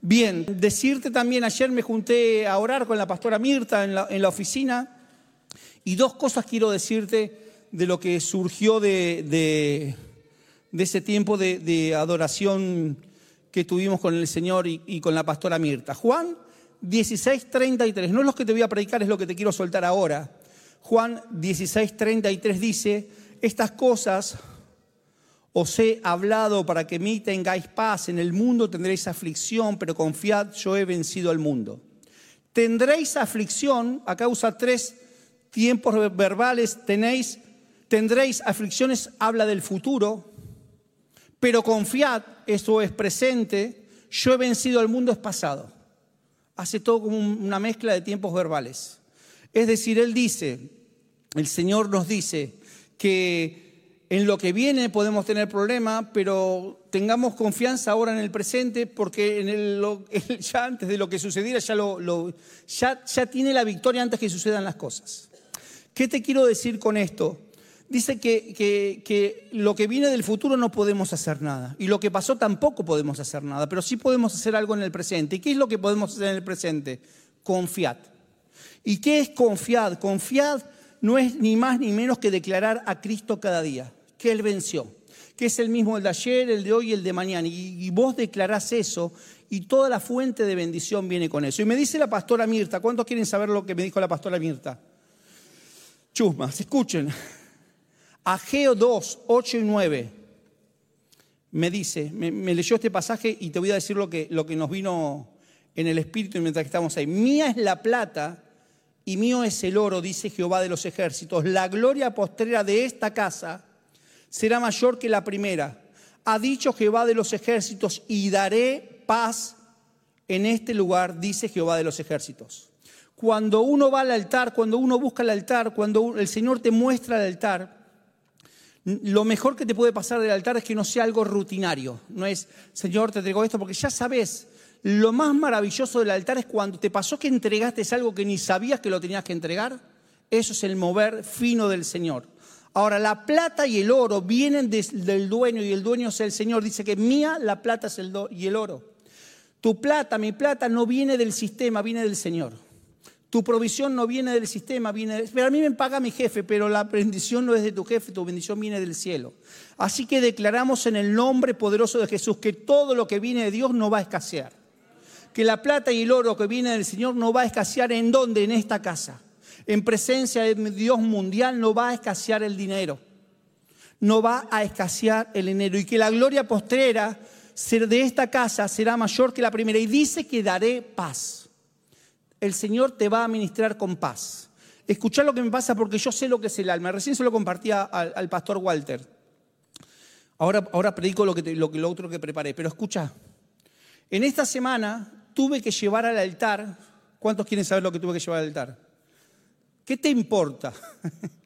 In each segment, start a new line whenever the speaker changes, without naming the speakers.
Bien, decirte también, ayer me junté a orar con la pastora Mirta en la, oficina y dos cosas quiero decirte de lo que surgió de, ese tiempo de, adoración que tuvimos con el Señor y, y con la pastora Mirta. Juan 16:33, no es lo que te voy a predicar, es lo que te quiero soltar ahora. Juan 16:33 dice, estas cosas os he hablado para que mí tengáis paz. En el mundo tendréis aflicción, pero confiad, yo he vencido al mundo. Tendréis aflicción, acá usa tres tiempos verbales, tenéis, tendréis aflicciones, habla del futuro, pero confiad, eso es presente, yo he vencido al mundo es pasado. Hace todo como una mezcla de tiempos verbales. Es decir, Él dice, el Señor nos dice que en lo que viene podemos tener problemas, pero tengamos confianza ahora en el presente porque ya antes de lo que sucediera ya, tiene la victoria antes que sucedan las cosas. ¿Qué te quiero decir con esto? Dice que, que, que, lo que viene del futuro no podemos hacer nada y lo que pasó tampoco podemos hacer nada, pero sí podemos hacer algo en el presente. ¿Y qué es lo que podemos hacer en el presente? Confiad. ¿Y qué es confiad? Confiad no es ni más ni menos que declarar a Cristo cada día que Él venció, que es el mismo el de ayer, el de hoy y el de mañana. Y, vos declarás eso y toda la fuente de bendición viene con eso. Y me dice la pastora Mirta, ¿cuántos quieren saber lo que me dijo la pastora Mirta? Chusmas, escuchen. Ageo 2, 8 y 9 me dice, me, leyó este pasaje y te voy a decir lo que, lo que nos vino en el espíritu mientras que estamos ahí. Mía es la plata y mío es el oro, dice Jehová de los ejércitos. La gloria postrera de esta casa será mayor que la primera. Ha dicho Jehová de los ejércitos, y daré paz en este lugar, dice Jehová de los ejércitos. Cuando uno va al altar, cuando uno busca el altar, cuando el Señor te muestra el altar, lo mejor que te puede pasar del altar es que no sea algo rutinario. No es, Señor, te traigo esto, porque ya sabes, lo más maravilloso del altar es cuando te pasó que entregaste algo que ni sabías que lo tenías que entregar. Eso es el mover fino del Señor. Ahora, la plata y el oro vienen del dueño y el dueño es el Señor. Dice que mía la plata es el y el oro. Tu plata, mi plata, no viene del sistema, viene del Señor. Tu provisión no viene del sistema, viene Pero a mí me paga mi jefe, pero la bendición no es de tu jefe, tu bendición viene del cielo. Así que declaramos en el nombre poderoso de Jesús que todo lo que viene de Dios no va a escasear. Que la plata y el oro que viene del Señor no va a escasear en dónde, en esta casa en presencia de Dios mundial no va a escasear el dinero. No va a escasear el dinero. Y que la gloria postrera de esta casa será mayor que la primera. Y dice que daré paz. El Señor te va a ministrar con paz. Escuchar lo que me pasa porque yo sé lo que es el alma. Recién se lo compartía al, pastor Walter. Ahora, ahora predico lo, que lo, lo otro que preparé. Pero escucha, en esta semana tuve que llevar al altar. ¿Cuántos quieren saber lo que tuve que llevar al altar? ¿Qué te importa?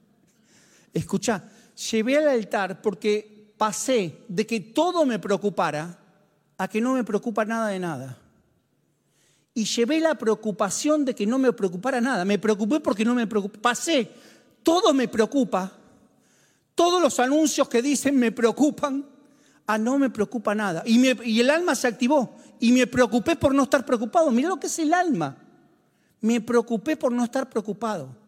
Escucha, llevé al altar porque pasé de que todo me preocupara a que no me preocupa nada de nada. Y llevé la preocupación de que no me preocupara nada. Me preocupé porque no me preocupé. Pasé, todo me preocupa. Todos los anuncios que dicen me preocupan, a no me preocupa nada. Y, y el alma se activó. Y me preocupé por no estar preocupado. Mira lo que es el alma. Me preocupé por no estar preocupado.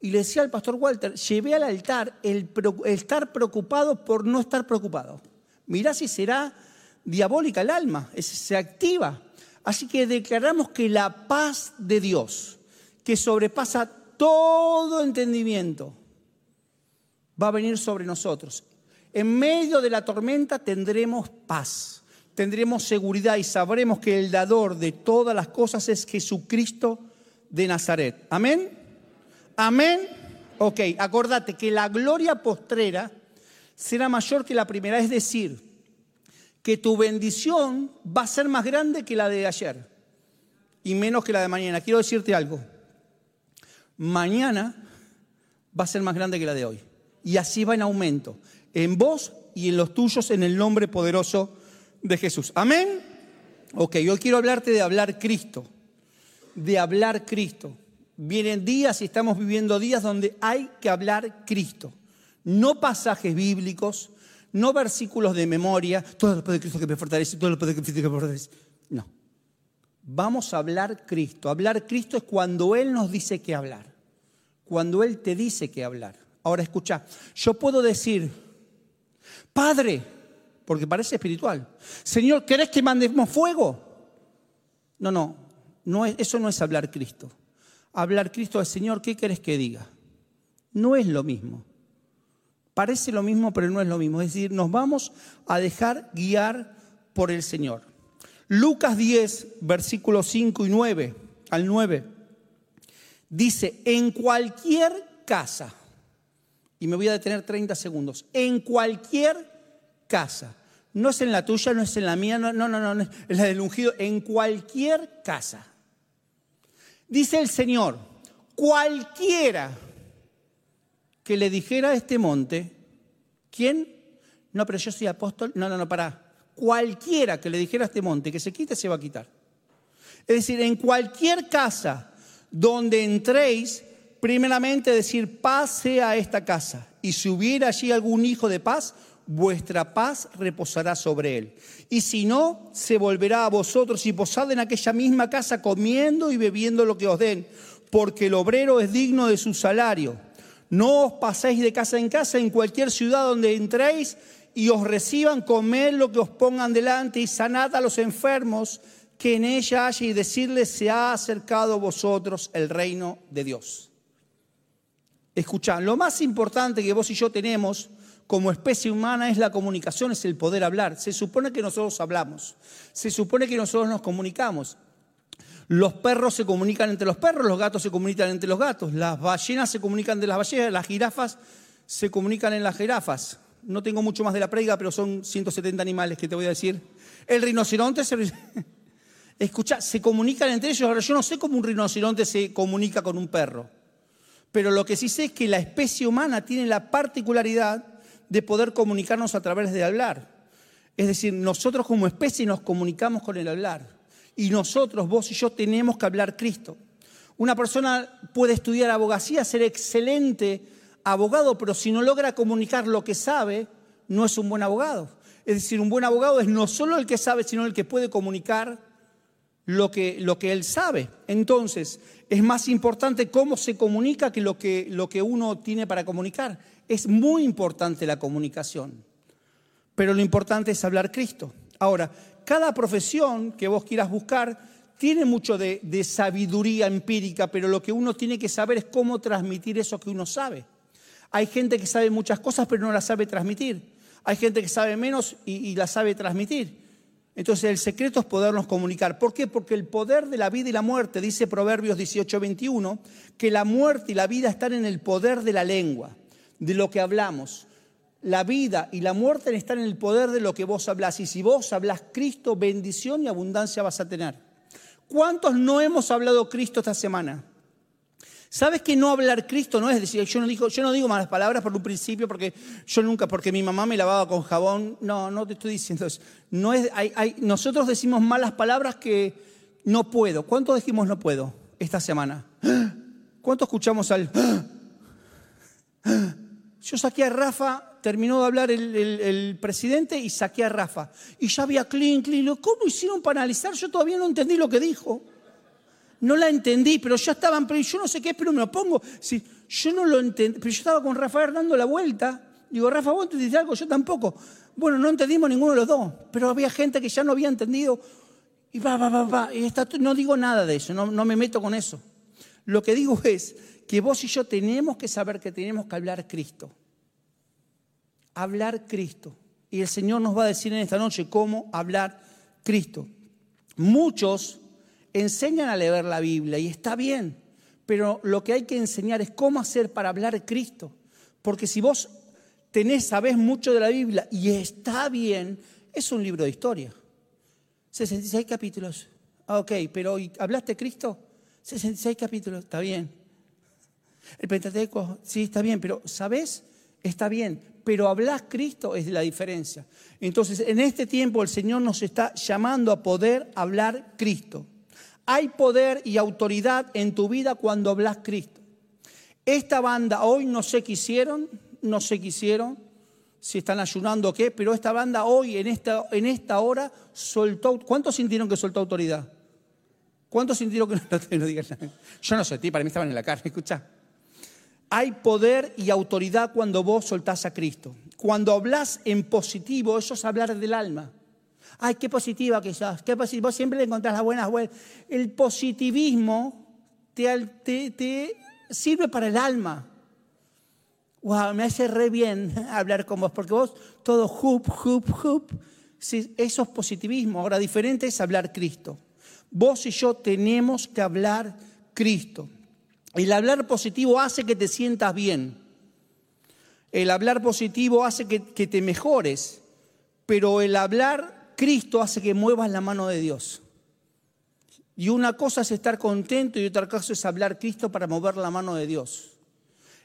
Y le decía al pastor Walter, llevé al altar el, estar preocupado por no estar preocupado. Mirá si será diabólica el alma, se activa. Así que declaramos que la paz de Dios, que sobrepasa todo entendimiento, va a venir sobre nosotros. En medio de la tormenta tendremos paz, tendremos seguridad y sabremos que el dador de todas las cosas es Jesucristo de Nazaret. Amén. Amén. Ok, acordate que la gloria postrera será mayor que la primera, es decir, que tu bendición va a ser más grande que la de ayer y menos que la de mañana. Quiero decirte algo. Mañana va a ser más grande que la de hoy. Y así va en aumento, en vos y en los tuyos, en el nombre poderoso de Jesús. Amén. Ok, hoy quiero hablarte de hablar Cristo, de hablar Cristo. Vienen días y estamos viviendo días donde hay que hablar Cristo. No pasajes bíblicos, no versículos de memoria, todo lo puede Cristo que me fortalece, todo lo puede Cristo que me fortalece. No. Vamos a hablar Cristo. Hablar Cristo es cuando Él nos dice que hablar. Cuando Él te dice que hablar. Ahora escucha, yo puedo decir, Padre, porque parece espiritual, Señor, ¿querés que mandemos fuego? No, no, no eso no es hablar Cristo. Hablar Cristo es, Señor, ¿qué querés que diga? No es lo mismo. Parece lo mismo, pero no es lo mismo. Es decir, nos vamos a dejar guiar por el Señor. Lucas 10, versículos 5 y 9 al 9, dice, en cualquier casa, y me voy a detener 30 segundos, en cualquier casa, no es en la tuya, no es en la mía, no, no, no, no, es la del ungido, en cualquier casa. Dice el Señor, cualquiera que le dijera a este monte, ¿quién? No, pero yo soy apóstol, no, no, no, para cualquiera que le dijera a este monte que se quite, se va a quitar. Es decir, en cualquier casa donde entréis, primeramente decir paz sea a esta casa. Y si hubiera allí algún hijo de paz, vuestra paz reposará sobre él. Y si no, se volverá a vosotros y posad en aquella misma casa comiendo y bebiendo lo que os den, porque el obrero es digno de su salario. No os paséis de casa en casa en cualquier ciudad donde entréis y os reciban, comer lo que os pongan delante y sanad a los enfermos que en ella haya y decirles, se ha acercado a vosotros el reino de Dios. Escuchad, lo más importante que vos y yo tenemos como especie humana es la comunicación, es el poder hablar. Se supone que nosotros hablamos, se supone que nosotros nos comunicamos. Los perros se comunican entre los perros, los gatos se comunican entre los gatos, las ballenas se comunican entre las ballenas, las jirafas se comunican en las jirafas no tengo mucho más de la prega, pero son 170 animales que te voy a decir. El rinoceronte se... Escucha, se comunican entre ellos. Ahora, yo no sé cómo un rinoceronte se comunica con un perro, pero lo que sí sé es que la especie humana tiene la particularidad de poder comunicarnos a través de hablar. Es decir, nosotros como especie nos comunicamos con el hablar. Y nosotros, vos y yo, tenemos que hablar Cristo. Una persona puede estudiar abogacía, ser excelente abogado, pero si no logra comunicar lo que sabe, no es un buen abogado. Es decir, un buen abogado es no solo el que sabe, sino el que puede comunicar lo que, lo que él sabe. Entonces, es más importante cómo se comunica que lo, que lo que uno tiene para comunicar. Es muy importante la comunicación, pero lo importante es hablar Cristo. Ahora, cada profesión que vos quieras buscar tiene mucho de, de sabiduría empírica, pero lo que uno tiene que saber es cómo transmitir eso que uno sabe. Hay gente que sabe muchas cosas pero no las sabe transmitir. Hay gente que sabe menos y, las sabe transmitir. Entonces el secreto es podernos comunicar. ¿Por qué? Porque el poder de la vida y la muerte, dice Proverbios 18:21, que la muerte y la vida están en el poder de la lengua, de lo que hablamos. La vida y la muerte están en el poder de lo que vos hablas. Y si vos hablas Cristo, bendición y abundancia vas a tener. ¿Cuántos no hemos hablado Cristo esta semana? ¿Sabes que no hablar Cristo no es decir, yo no, digo, yo no digo malas palabras por un principio porque yo nunca, porque mi mamá me lavaba con jabón? No, no te estoy diciendo eso. No es, nosotros decimos malas palabras que no puedo. ¿Cuánto dijimos no puedo esta semana? ¿Cuánto escuchamos al... Yo saqué a Rafa, terminó de hablar el, el, presidente y saqué a Rafa. Y ya había clean, clean. ¿Cómo hicieron para analizar? Yo todavía no entendí lo que dijo no la entendí, pero ya estaban, pero yo no sé qué pero me lo pongo. Si, yo no lo entendí, pero yo estaba con Rafael dando la vuelta. Digo, Rafa, vos entendiste algo, yo tampoco. Bueno, no entendimos ninguno de los dos, pero había gente que ya no había entendido. Y va, va, va, va. Y no digo nada de eso, no, no me meto con eso. Lo que digo es que vos y yo tenemos que saber que tenemos que hablar Cristo. Hablar Cristo. Y el Señor nos va a decir en esta noche cómo hablar Cristo. Muchos enseñan a leer la Biblia y está bien, pero lo que hay que enseñar es cómo hacer para hablar Cristo. Porque si vos tenés, sabés mucho de la Biblia y está bien, es un libro de historia. 66 capítulos. Ah, ok, pero ¿hablaste Cristo? 66 capítulos, está bien. El Pentateuco, sí, está bien, pero ¿sabés? Está bien, pero hablas Cristo es la diferencia. Entonces, en este tiempo el Señor nos está llamando a poder hablar Cristo. Hay poder y autoridad en tu vida cuando hablas Cristo. Esta banda hoy no sé qué hicieron, no sé qué hicieron, si están ayunando o qué, pero esta banda hoy, en esta, en esta hora, soltó. ¿Cuántos sintieron que soltó autoridad? ¿Cuántos sintieron que no, no nada? Yo no sentí, para mí estaban en la carne, escucha. Hay poder y autoridad cuando vos soltás a Cristo. Cuando hablas en positivo, eso es hablar del alma. Ay, qué positiva que sos, qué Vos siempre le encontrás las buenas vueltas. El positivismo te, te sirve para el alma. Wow, me hace re bien hablar con vos, porque vos todo hup, hup. Sí, eso es positivismo. Ahora, diferente es hablar Cristo. Vos y yo tenemos que hablar Cristo. El hablar positivo hace que te sientas bien. El hablar positivo hace que, que te mejores. Pero el hablar Cristo hace que muevas la mano de Dios. Y una cosa es estar contento y otra cosa es hablar Cristo para mover la mano de Dios.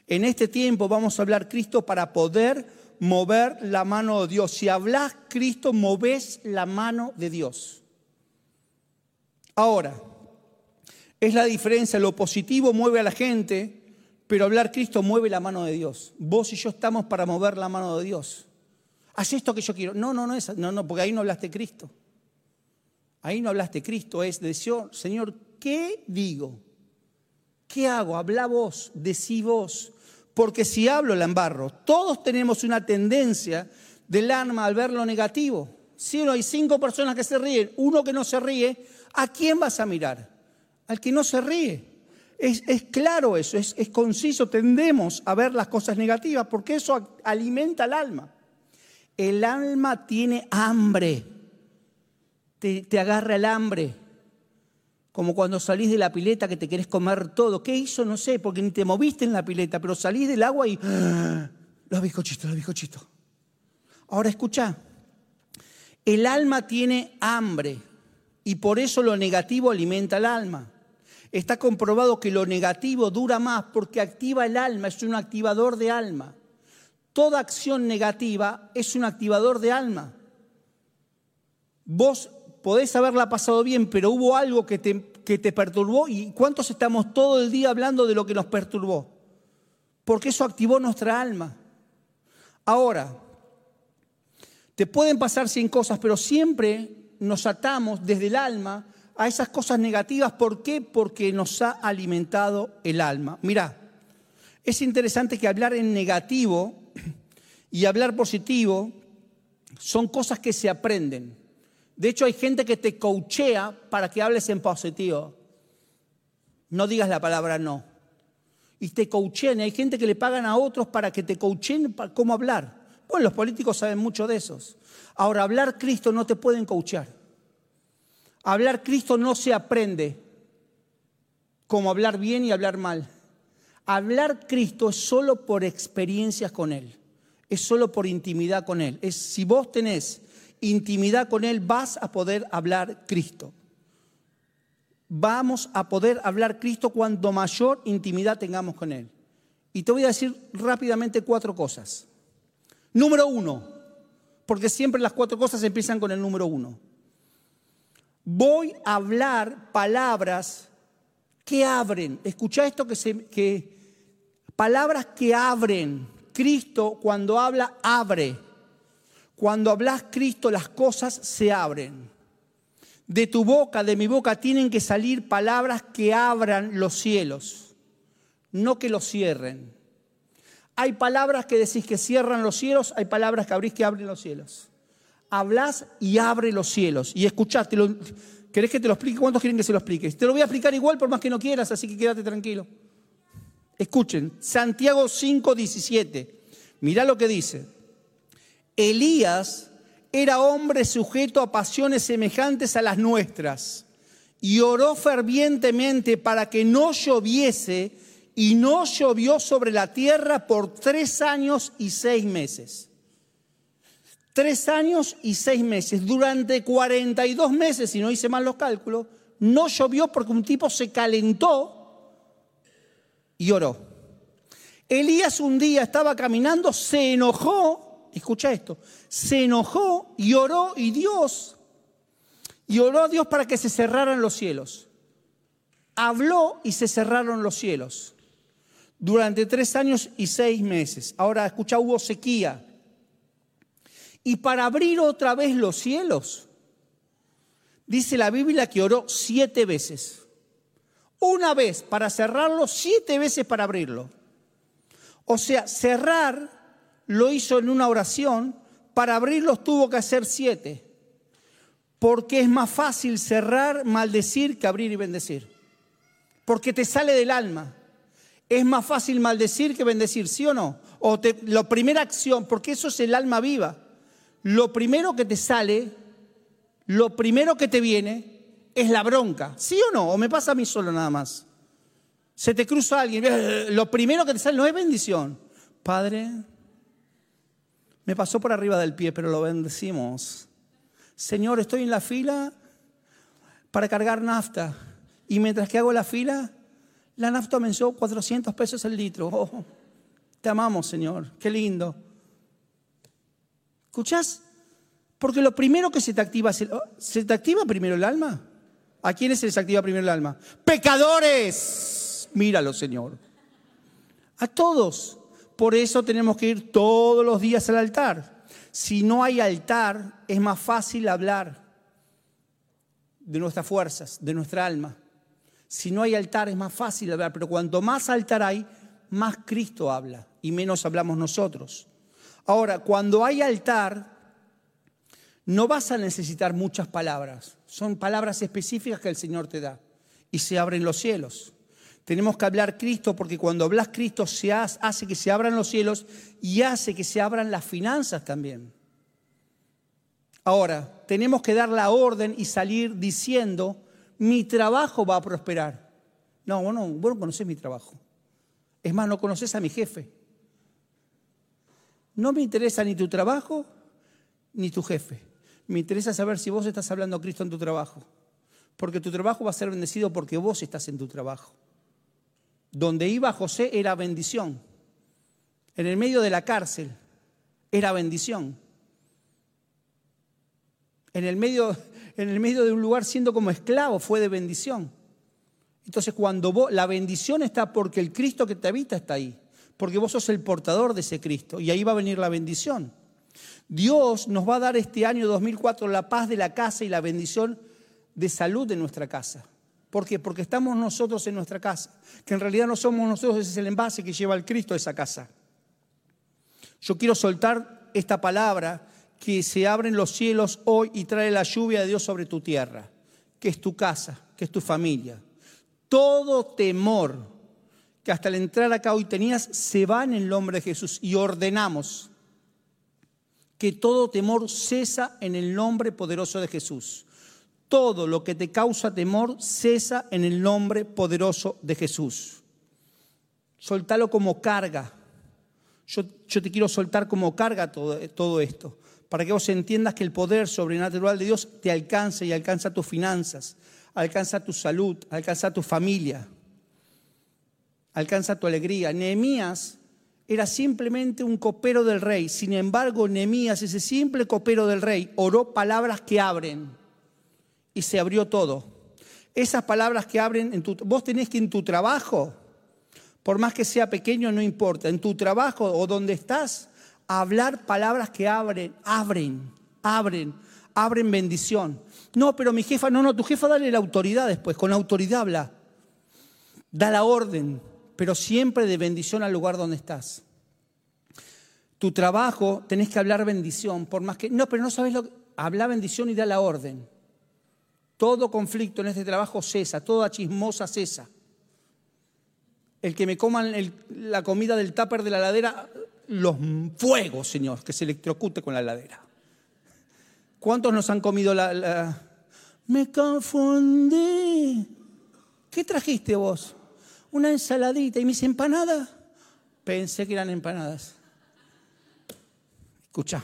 En este tiempo vamos a hablar Cristo para poder mover la mano de Dios. Si hablas Cristo, moves la mano de Dios. Ahora, es la diferencia, lo positivo mueve a la gente, pero hablar Cristo mueve la mano de Dios. Vos y yo estamos para mover la mano de Dios. Haz esto que yo quiero. No, no, no es, no, no, porque ahí no hablaste Cristo. Ahí no hablaste Cristo, es decir, Señor, ¿qué digo? ¿Qué hago? Habla vos, decí vos. Porque si hablo, la embarro. Todos tenemos una tendencia del alma al ver lo negativo. Si no hay cinco personas que se ríen, uno que no se ríe, ¿a quién vas a mirar? Al que no se ríe. Es, claro eso, es, conciso. Tendemos a ver las cosas negativas porque eso alimenta al alma. El alma tiene hambre. Te, agarra el hambre. Como cuando salís de la pileta que te querés comer todo. ¿Qué hizo? No sé, porque ni te moviste en la pileta, pero salís del agua y... Los bizcochitos, los bizcochitos. Ahora escucha. El alma tiene hambre y por eso lo negativo alimenta el alma. Está comprobado que lo negativo dura más porque activa el alma, es un activador de alma. Toda acción negativa es un activador de alma. Vos podés haberla pasado bien, pero hubo algo que te, que te perturbó y ¿cuántos estamos todo el día hablando de lo que nos perturbó? Porque eso activó nuestra alma. Ahora, te pueden pasar 100 cosas, pero siempre nos atamos desde el alma a esas cosas negativas. ¿Por qué? Porque nos ha alimentado el alma. Mirá, es interesante que hablar en negativo y hablar positivo son cosas que se aprenden. De hecho, hay gente que te coachea para que hables en positivo. No digas la palabra no. Y te coachean. Hay gente que le pagan a otros para que te coachen cómo hablar. Bueno, los políticos saben mucho de esos. Ahora, hablar Cristo no te pueden coachar. Hablar Cristo no se aprende como hablar bien y hablar mal. Hablar Cristo es solo por experiencias con Él, es solo por intimidad con Él. Es si vos tenés intimidad con Él, vas a poder hablar Cristo. Vamos a poder hablar Cristo cuando mayor intimidad tengamos con Él. Y te voy a decir rápidamente cuatro cosas. Número uno, porque siempre las cuatro cosas empiezan con el número uno. Voy a hablar palabras que abren. Escucha esto que, se, que palabras que abren. Cristo cuando habla abre. Cuando hablas Cristo las cosas se abren. De tu boca, de mi boca, tienen que salir palabras que abran los cielos, no que los cierren. Hay palabras que decís que cierran los cielos, hay palabras que abrís que abren los cielos. Hablas y abre los cielos. Y escuchaste, ¿querés que te lo explique? ¿Cuántos quieren que se lo explique? Te lo voy a explicar igual por más que no quieras, así que quédate tranquilo. Escuchen, Santiago 5, 17. Mirá lo que dice. Elías era hombre sujeto a pasiones semejantes a las nuestras y oró fervientemente para que no lloviese y no llovió sobre la tierra por tres años y seis meses. Tres años y seis meses. Durante 42 meses, si no hice mal los cálculos, no llovió porque un tipo se calentó y oró. Elías un día estaba caminando, se enojó, escucha esto, se enojó y oró y Dios, y oró a Dios para que se cerraran los cielos. Habló y se cerraron los cielos durante tres años y seis meses. Ahora escucha, hubo sequía. Y para abrir otra vez los cielos, dice la Biblia que oró siete veces. Una vez para cerrarlo, siete veces para abrirlo. O sea, cerrar lo hizo en una oración, para abrirlos tuvo que hacer siete. Porque es más fácil cerrar, maldecir que abrir y bendecir. Porque te sale del alma. Es más fácil maldecir que bendecir, ¿sí o no? O la primera acción, porque eso es el alma viva. Lo primero que te sale, lo primero que te viene es la bronca, ¿sí o no? ¿O me pasa a mí solo nada más? Se te cruza alguien, lo primero que te sale no es bendición. Padre, me pasó por arriba del pie, pero lo bendecimos. Señor, estoy en la fila para cargar nafta. Y mientras que hago la fila, la nafta aumentó 400 pesos el litro. Oh, te amamos, Señor. Qué lindo. ¿Escuchás? Porque lo primero que se te activa, oh, ¿se te activa primero el alma? ¿A quiénes se les activa primero el alma? Pecadores. Míralo, Señor. A todos. Por eso tenemos que ir todos los días al altar. Si no hay altar, es más fácil hablar de nuestras fuerzas, de nuestra alma. Si no hay altar, es más fácil hablar, pero cuanto más altar hay, más Cristo habla y menos hablamos nosotros. Ahora, cuando hay altar, no vas a necesitar muchas palabras. Son palabras específicas que el Señor te da. Y se abren los cielos. Tenemos que hablar Cristo porque cuando hablas Cristo se hace que se abran los cielos y hace que se abran las finanzas también. Ahora, tenemos que dar la orden y salir diciendo, mi trabajo va a prosperar. No, vos no, vos no conocés mi trabajo. Es más, no conoces a mi jefe. No me interesa ni tu trabajo ni tu jefe. Me interesa saber si vos estás hablando a Cristo en tu trabajo. Porque tu trabajo va a ser bendecido porque vos estás en tu trabajo. Donde iba José era bendición. En el medio de la cárcel era bendición. En el medio, en el medio de un lugar siendo como esclavo fue de bendición. Entonces cuando vos, la bendición está porque el Cristo que te habita está ahí. Porque vos sos el portador de ese Cristo. Y ahí va a venir la bendición. Dios nos va a dar este año 2004 la paz de la casa y la bendición de salud de nuestra casa. ¿Por qué? Porque estamos nosotros en nuestra casa, que en realidad no somos nosotros, ese es el envase que lleva el Cristo a esa casa. Yo quiero soltar esta palabra que se abren los cielos hoy y trae la lluvia de Dios sobre tu tierra, que es tu casa, que es tu familia. Todo temor que hasta el entrar acá hoy tenías se va en el nombre de Jesús y ordenamos que todo temor cesa en el nombre poderoso de Jesús. Todo lo que te causa temor cesa en el nombre poderoso de Jesús. Soltalo como carga. Yo, te quiero soltar como carga todo, todo esto, para que vos entiendas que el poder sobrenatural de Dios te alcanza y alcanza tus finanzas, alcanza tu salud, alcanza tu familia, alcanza tu alegría. Nehemías era simplemente un copero del rey. Sin embargo, Nehemías, ese simple copero del rey, oró palabras que abren y se abrió todo. Esas palabras que abren, en tu, vos tenés que en tu trabajo, por más que sea pequeño, no importa, en tu trabajo o donde estás, hablar palabras que abren, abren, abren, abren bendición. No, pero mi jefa, no, no, tu jefa dale la autoridad después, con autoridad habla. Da la orden, pero siempre de bendición al lugar donde estás. Tu trabajo tenés que hablar bendición, por más que... No, pero no sabes lo que... Habla bendición y da la orden. Todo conflicto en este trabajo cesa, toda chismosa cesa. El que me coman la comida del tupper de la ladera, los fuegos, Señor, que se electrocute con la ladera. ¿Cuántos nos han comido la... la... Me confundí. ¿Qué trajiste vos? Una ensaladita y mis empanadas, pensé que eran empanadas. Escucha,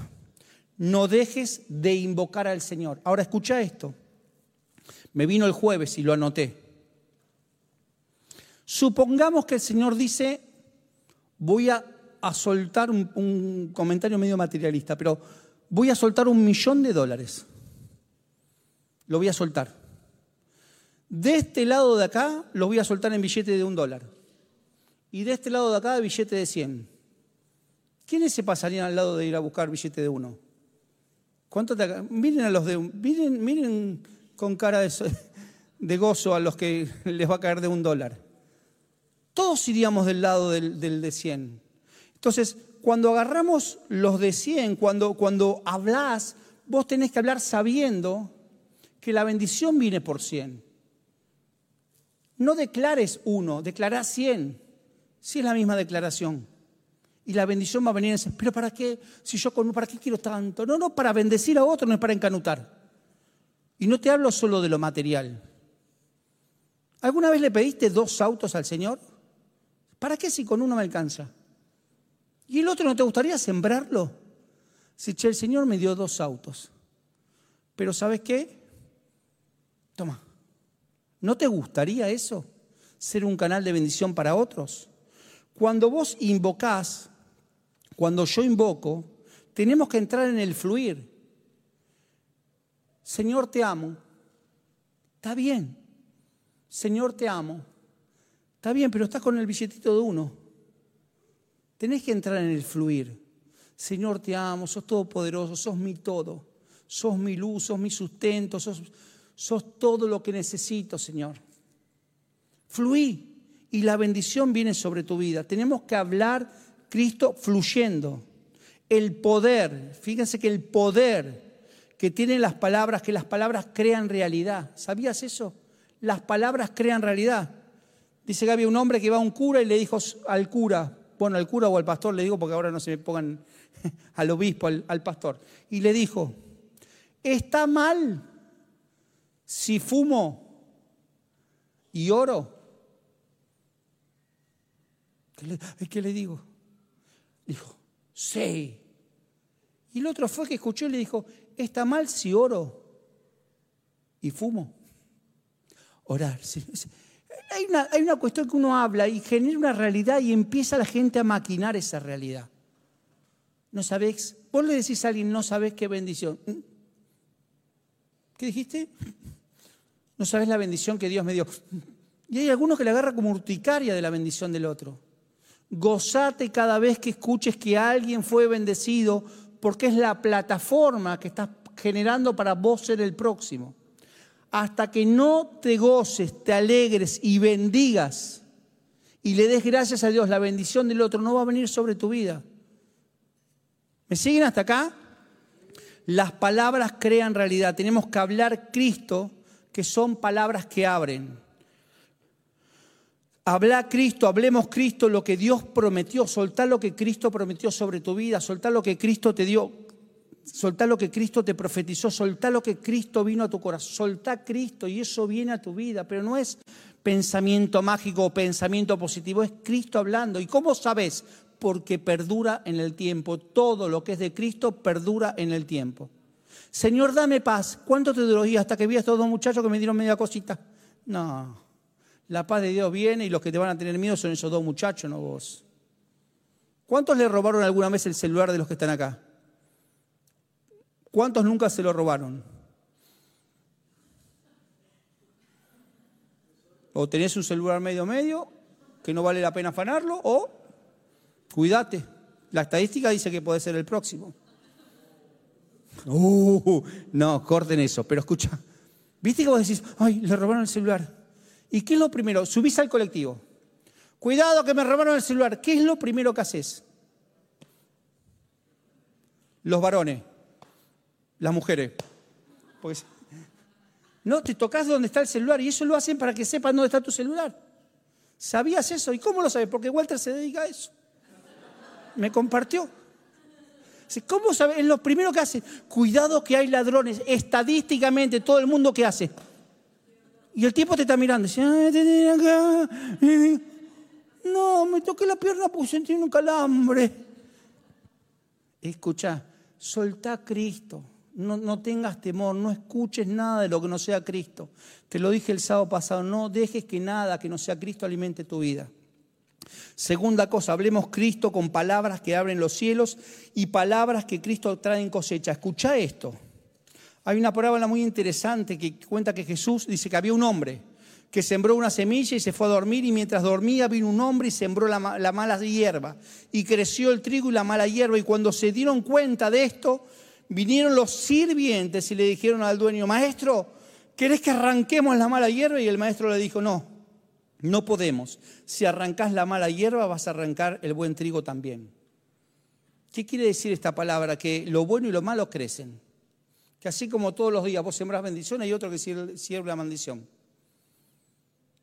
no dejes de invocar al Señor. Ahora escucha esto. Me vino el jueves y lo anoté. Supongamos que el Señor dice, voy a, soltar un comentario medio materialista, pero voy a soltar un millón de dólares. Lo voy a soltar. De este lado de acá los voy a soltar en billete de un dólar. Y de este lado de acá billete de 100. ¿Quiénes se pasarían al lado de ir a buscar billete de uno? ¿Cuánto te... Miren a los de... Miren, miren con cara de, de gozo a los que les va a caer de un dólar. Todos iríamos del lado del, de 100. Entonces, cuando agarramos los de 100, cuando, cuando hablas, vos tenés que hablar sabiendo que la bendición viene por 100. No declares uno, declara 100. Si es la misma declaración. Y la bendición va a venir y dice, pero ¿para qué? Si yo con ¿para qué quiero tanto? No, no, para bendecir a otro, no es para encanutar. Y no te hablo solo de lo material. ¿Alguna vez le pediste dos autos al Señor? ¿Para qué si con uno me alcanza? ¿Y el otro no te gustaría sembrarlo? Si el Señor me dio dos autos. Pero ¿sabes qué? Toma. ¿No te gustaría eso? Ser un canal de bendición para otros. Cuando vos invocás, cuando yo invoco, tenemos que entrar en el fluir. Señor, te amo. Está bien. Señor, te amo. Está bien, pero estás con el billetito de uno. Tenés que entrar en el fluir. Señor, te amo, sos todopoderoso, sos mi todo, sos mi luz, sos mi sustento, sos, sos todo lo que necesito, Señor. Fluí y la bendición viene sobre tu vida. Tenemos que hablar Cristo fluyendo. El poder, fíjense que el poder que tienen las palabras, que las palabras crean realidad. ¿Sabías eso? Las palabras crean realidad. Dice que había un hombre que va a un cura y le dijo al cura, bueno, al cura o al pastor, le digo porque ahora no se me pongan al obispo, al, al pastor, y le dijo, está mal si fumo y oro, ¿qué le, ¿qué le digo? Dijo, sí. Y el otro fue que escuchó y le dijo, ¿está mal si oro y fumo? Orar. Hay una, hay una cuestión que uno habla y genera una realidad y empieza la gente a maquinar esa realidad. ¿No sabés? Vos le decís a alguien, no sabés qué bendición. ¿Qué dijiste? No sabes la bendición que Dios me dio. Y hay algunos que le agarra como urticaria de la bendición del otro. Gozate cada vez que escuches que alguien fue bendecido, porque es la plataforma que estás generando para vos ser el próximo. Hasta que no te goces, te alegres y bendigas y le des gracias a Dios, la bendición del otro no va a venir sobre tu vida. ¿Me siguen hasta acá? Las palabras crean realidad. Tenemos que hablar Cristo que son palabras que abren. Habla Cristo, hablemos Cristo, lo que Dios prometió, soltar lo que Cristo prometió sobre tu vida, soltar lo que Cristo te dio, soltar lo que Cristo te profetizó, soltar lo que Cristo vino a tu corazón, soltar Cristo y eso viene a tu vida, pero no es pensamiento mágico o pensamiento positivo, es Cristo hablando. ¿Y cómo sabes? Porque perdura en el tiempo, todo lo que es de Cristo perdura en el tiempo. Señor, dame paz. ¿Cuánto te duró? Hasta que vi a estos dos muchachos que me dieron media cosita. No, la paz de Dios viene y los que te van a tener miedo son esos dos muchachos, no vos. ¿Cuántos le robaron alguna vez el celular de los que están acá? ¿Cuántos nunca se lo robaron? O tenés un celular medio medio, que no vale la pena afanarlo, o cuídate. La estadística dice que puede ser el próximo. Uh, no, corten eso. Pero escucha, ¿viste que vos decís, ay, le robaron el celular? ¿Y qué es lo primero? Subís al colectivo. Cuidado que me robaron el celular. ¿Qué es lo primero que haces? Los varones, las mujeres. Pues, no, te tocas donde está el celular y eso lo hacen para que sepan dónde está tu celular. ¿Sabías eso? ¿Y cómo lo sabes? Porque Walter se dedica a eso. Me compartió. ¿Cómo sabe? Es lo primero que hace. Cuidado que hay ladrones. Estadísticamente, todo el mundo que hace. Y el tipo te está mirando. Dice, no, me toqué la pierna porque sentí un calambre. Escucha, soltá a Cristo. No, no, tengas temor, no escuches nada de lo que no sea Cristo. Te lo dije el sábado pasado, no dejes que nada que no sea Cristo alimente tu vida. Segunda cosa, hablemos Cristo con palabras que abren los cielos y palabras que Cristo trae en cosecha. Escucha esto. Hay una parábola muy interesante que cuenta que Jesús dice que había un hombre que sembró una semilla y se fue a dormir y mientras dormía vino un hombre y sembró la, la mala hierba y creció el trigo y la mala hierba y cuando se dieron cuenta de esto, vinieron los sirvientes y le dijeron al dueño, maestro, ¿querés que arranquemos la mala hierba? Y el maestro le dijo, no, no podemos. Si arrancás la mala hierba, vas a arrancar el buen trigo también. ¿Qué quiere decir esta palabra? Que lo bueno y lo malo crecen. Que así como todos los días vos sembrás bendición, hay otro que la maldición.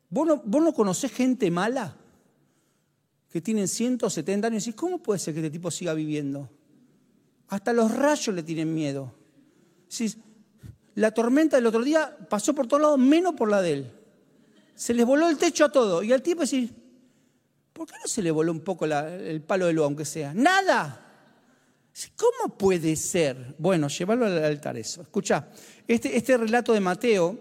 ¿Vos no, ¿Vos no conocés gente mala que tienen 170 años y ¿cómo puede ser que este tipo siga viviendo? Hasta los rayos le tienen miedo. La tormenta del otro día pasó por todos lados, menos por la de él. Se les voló el techo a todo. Y al tipo decir, ¿por qué no se le voló un poco el palo de luz, aunque sea? ¡Nada! ¿Cómo puede ser? Bueno, llevarlo al altar eso. Escucha, este, este relato de Mateo,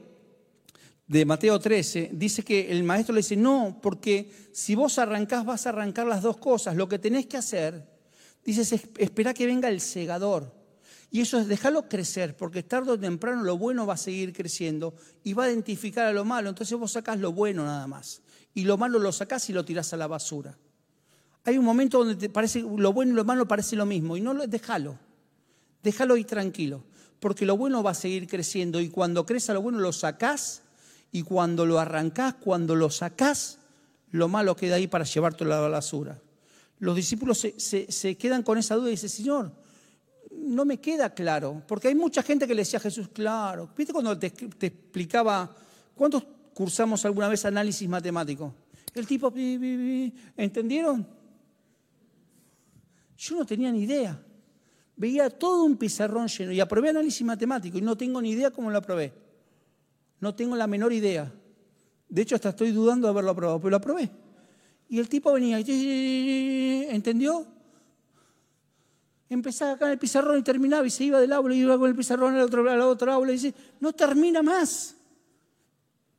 de Mateo 13, dice que el maestro le dice, no, porque si vos arrancás vas a arrancar las dos cosas. Lo que tenés que hacer, dices, espera que venga el segador. Y eso es dejarlo crecer, porque tarde o temprano lo bueno va a seguir creciendo y va a identificar a lo malo. Entonces vos sacás lo bueno nada más. Y lo malo lo sacás y lo tirás a la basura. Hay un momento donde te parece lo bueno y lo malo parece lo mismo y no lo déjalo. Déjalo ahí tranquilo, porque lo bueno va a seguir creciendo y cuando crece lo bueno lo sacás y cuando lo arrancás, cuando lo sacás, lo malo queda ahí para llevártelo a la basura. Los discípulos se, quedan con esa duda y dicen, Señor, no me queda claro, porque hay mucha gente que le decía a Jesús, claro, ¿viste cuando te, explicaba, cuántos cursamos alguna vez análisis matemático? El tipo, ¿entendieron? Yo no tenía ni idea. Veía todo un pizarrón lleno y aprobé análisis matemático y no tengo ni idea cómo lo aprobé. No tengo la menor idea. De hecho, hasta estoy dudando de haberlo aprobado, pero lo aprobé. Y el tipo venía, ¿entendió? Empezaba acá en el pizarrón y terminaba y se iba del aula y iba con el pizarrón al otro, la otra aula y dice, no termina más.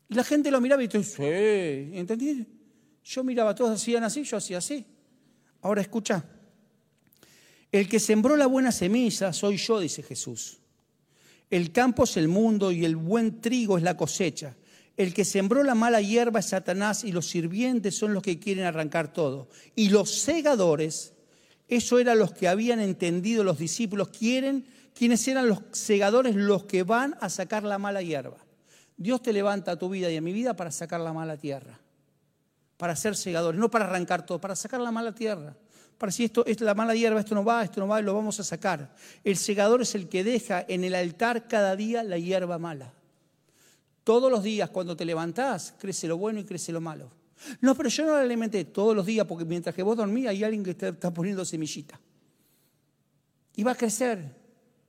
Y la gente lo miraba y dice, sí, ¿entendí? Yo miraba, todos hacían así, yo hacía así. Ahora escucha. El que sembró la buena semilla soy yo, dice Jesús. El campo es el mundo y el buen trigo es la cosecha. El que sembró la mala hierba es Satanás y los sirvientes son los que quieren arrancar todo. Y los segadores, eso eran los que habían entendido los discípulos, quieren, quienes eran los segadores, los que van a sacar la mala hierba. Dios te levanta a tu vida y a mi vida para sacar la mala tierra, para ser segadores, no para arrancar todo, para sacar la mala tierra para si esto es la mala hierba, esto no va, esto no va, lo vamos a sacar. El segador es el que deja en el altar cada día la hierba mala. Todos los días cuando te levantás, crece lo bueno y crece lo malo. No, pero yo no la alimenté todos los días porque mientras que vos dormís hay alguien que te está poniendo semillita. Y va a crecer,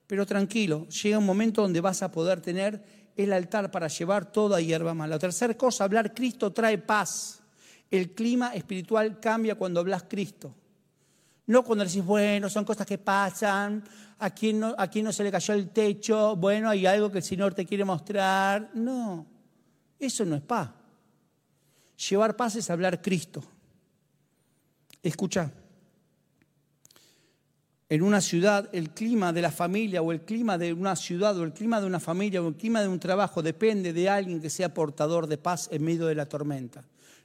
pero tranquilo, llega un momento donde vas a poder tener el altar para llevar toda hierba mala. La tercera cosa, hablar Cristo trae paz. El clima espiritual cambia cuando hablas Cristo. No cuando decís, bueno, son cosas que pasan, aquí no, aquí no se le cayó el techo, bueno, hay algo que el Señor te quiere mostrar. No, eso no es paz. Llevar paz es hablar Cristo. Escucha, en una ciudad el clima de la familia o el clima de una ciudad o el clima de una familia o el clima de un trabajo depende de alguien que sea portador de paz en medio de la tormenta.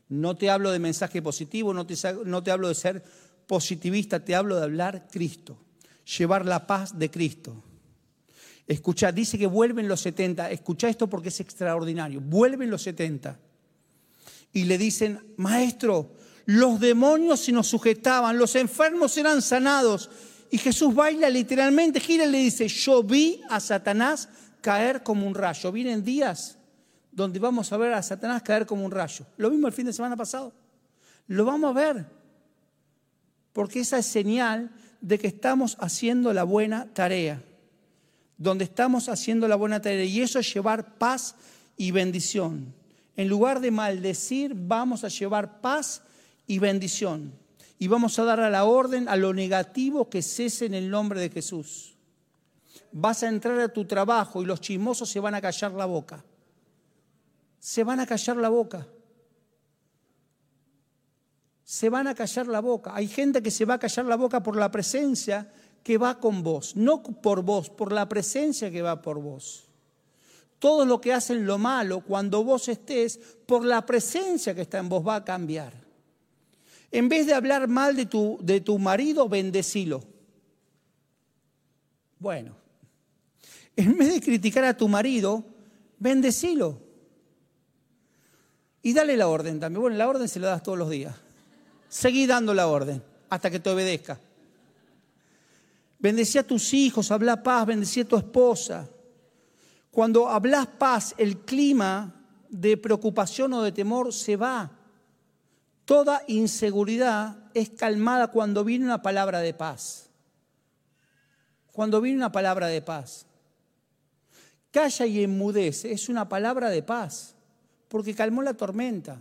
No te hablo de mensaje positivo, no te, hablo de ser positivista, te hablo de hablar Cristo, llevar la paz de Cristo. Escucha, dice que vuelven los 70, escucha esto porque es extraordinario, vuelven los 70 y le dicen, maestro, los demonios se nos sujetaban, los enfermos eran sanados. Y Jesús baila literalmente, gira y le dice, yo vi a Satanás caer como un rayo. Vienen días donde vamos a ver a Satanás caer como un rayo. Lo mismo el fin de semana pasado. Lo vamos a ver porque esa es señal de que estamos haciendo la buena tarea, donde estamos haciendo la buena tarea, y eso es llevar paz y bendición. En lugar de maldecir, vamos a llevar paz y bendición. Y vamos a dar a la orden a lo negativo que cese en el nombre de Jesús. Vas a entrar a tu trabajo y los chismosos se van a callar la boca. Se van a callar la boca se van a callar la boca. Hay gente que se va a callar la boca por la presencia que va con vos, no por vos, por la presencia que va por vos. Todo lo que hacen lo malo, cuando vos estés, por la presencia que está en vos va a cambiar. En vez de hablar mal de tu, de tu marido, bendecilo. Bueno, en vez de criticar a tu marido, bendecilo. Y dale la orden también. Bueno, la orden se la das todos los días. Seguí dando la orden hasta que te obedezca. Bendecí a tus hijos, habla paz, bendecí a tu esposa. Cuando hablas paz, el clima de preocupación o de temor se va. Toda inseguridad es calmada cuando viene una palabra de paz. Cuando viene una palabra de paz. Calla y enmudece es una palabra de paz, porque calmó la tormenta.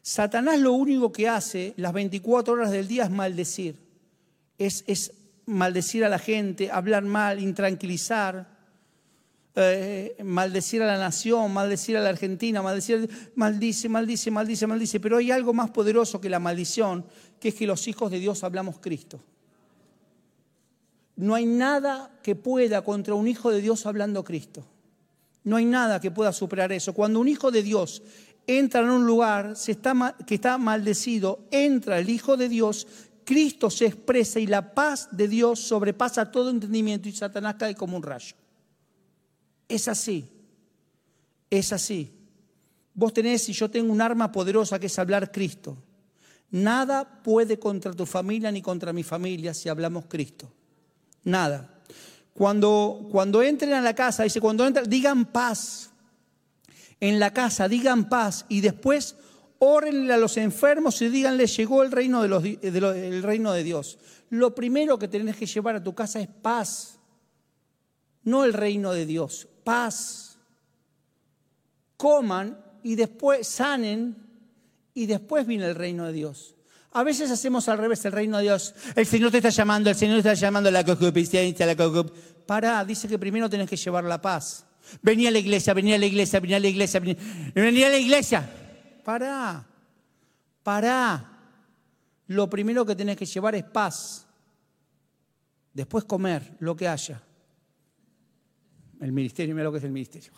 Satanás lo único que hace las 24 horas del día es maldecir. Es, es maldecir a la gente, hablar mal, intranquilizar, eh, maldecir a la nación, maldecir a la Argentina, maldecir, maldice, maldice, maldice, maldice. Pero hay algo más poderoso que la maldición, que es que los hijos de Dios hablamos Cristo. No hay nada que pueda contra un hijo de Dios hablando Cristo. No hay nada que pueda superar eso. Cuando un hijo de Dios entra en un lugar que está maldecido, entra el Hijo de Dios, Cristo se expresa y la paz de Dios sobrepasa todo entendimiento y Satanás cae como un rayo. Es así, es así. Vos tenés y yo tengo un arma poderosa que es hablar Cristo. Nada puede contra tu familia ni contra mi familia si hablamos Cristo. Nada. Cuando, cuando entren a la casa, dice, cuando entren, digan paz. En la casa, digan paz. Y después órenle a los enfermos y díganle, llegó el reino de, reino de Dios. Lo primero que tenés que llevar a tu casa es paz. No el reino de Dios, paz. Coman y después sanen y después viene el reino de Dios. A veces hacemos al revés, el reino de Dios. El Señor te está llamando, el Señor te está llamando la concupiscencia, la concup... Pará, dice que primero tenés que llevar la paz. Venía a la iglesia, venía a la iglesia, venía a la iglesia, venía a la iglesia. Pará, pará. Lo primero que tenés que llevar es paz. Después comer lo que haya. El ministerio, mira lo que es el ministerio.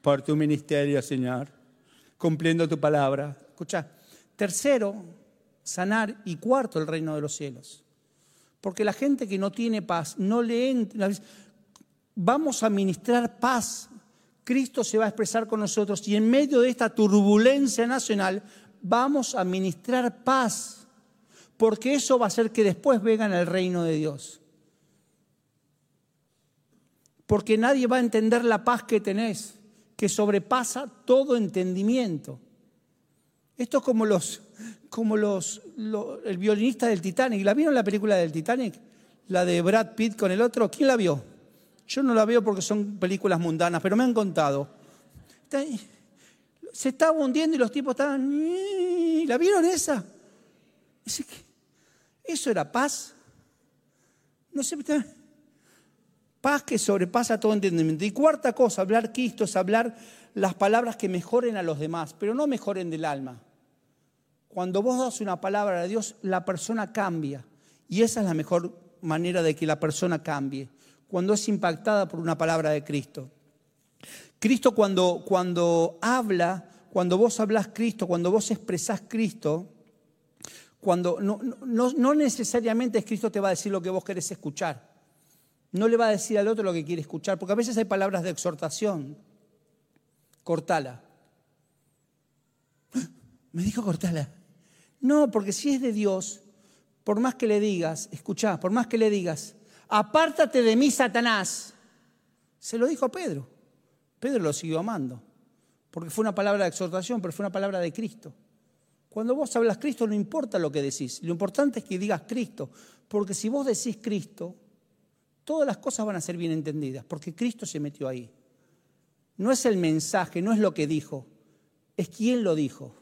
Por tu ministerio, Señor, cumpliendo tu palabra. Escucha. Tercero, sanar. Y cuarto, el reino de los cielos. Porque la gente que no tiene paz, no le entra. Vamos a ministrar paz. Cristo se va a expresar con nosotros y en medio de esta turbulencia nacional vamos a ministrar paz. Porque eso va a hacer que después vengan al reino de Dios porque nadie va a entender la paz que tenés, que sobrepasa todo entendimiento. Esto es como los, como los, el violinista del Titanic. ¿La vieron la película del Titanic? La de Brad Pitt con el otro. ¿Quién la vio? Yo no la veo porque son películas mundanas, pero me han contado. Se estaba hundiendo y los tipos estaban. ¿La vieron esa? Eso era paz. No sé paz que sobrepasa todo entendimiento. Y cuarta cosa, hablar Cristo es hablar las palabras que mejoren a los demás, pero no mejoren del alma. Cuando vos das una palabra a Dios, la persona cambia. Y esa es la mejor manera de que la persona cambie, cuando es impactada por una palabra de Cristo. Cristo cuando, cuando habla, cuando vos hablas Cristo, cuando vos expresás Cristo, cuando no, no, no necesariamente Cristo te va a decir lo que vos querés escuchar no le va a decir al otro lo que quiere escuchar, porque a veces hay palabras de exhortación. Cortala. Me dijo cortala. No, porque si es de Dios, por más que le digas, escuchá, por más que le digas, apártate de mí, Satanás. Se lo dijo a Pedro. Pedro lo siguió amando, porque fue una palabra de exhortación, pero fue una palabra de Cristo. Cuando vos hablas Cristo no importa lo que decís, lo importante es que digas Cristo, porque si vos decís Cristo, todas las cosas van a ser bien entendidas, porque Cristo se metió ahí. No es el mensaje, no es lo que dijo, es quién lo dijo.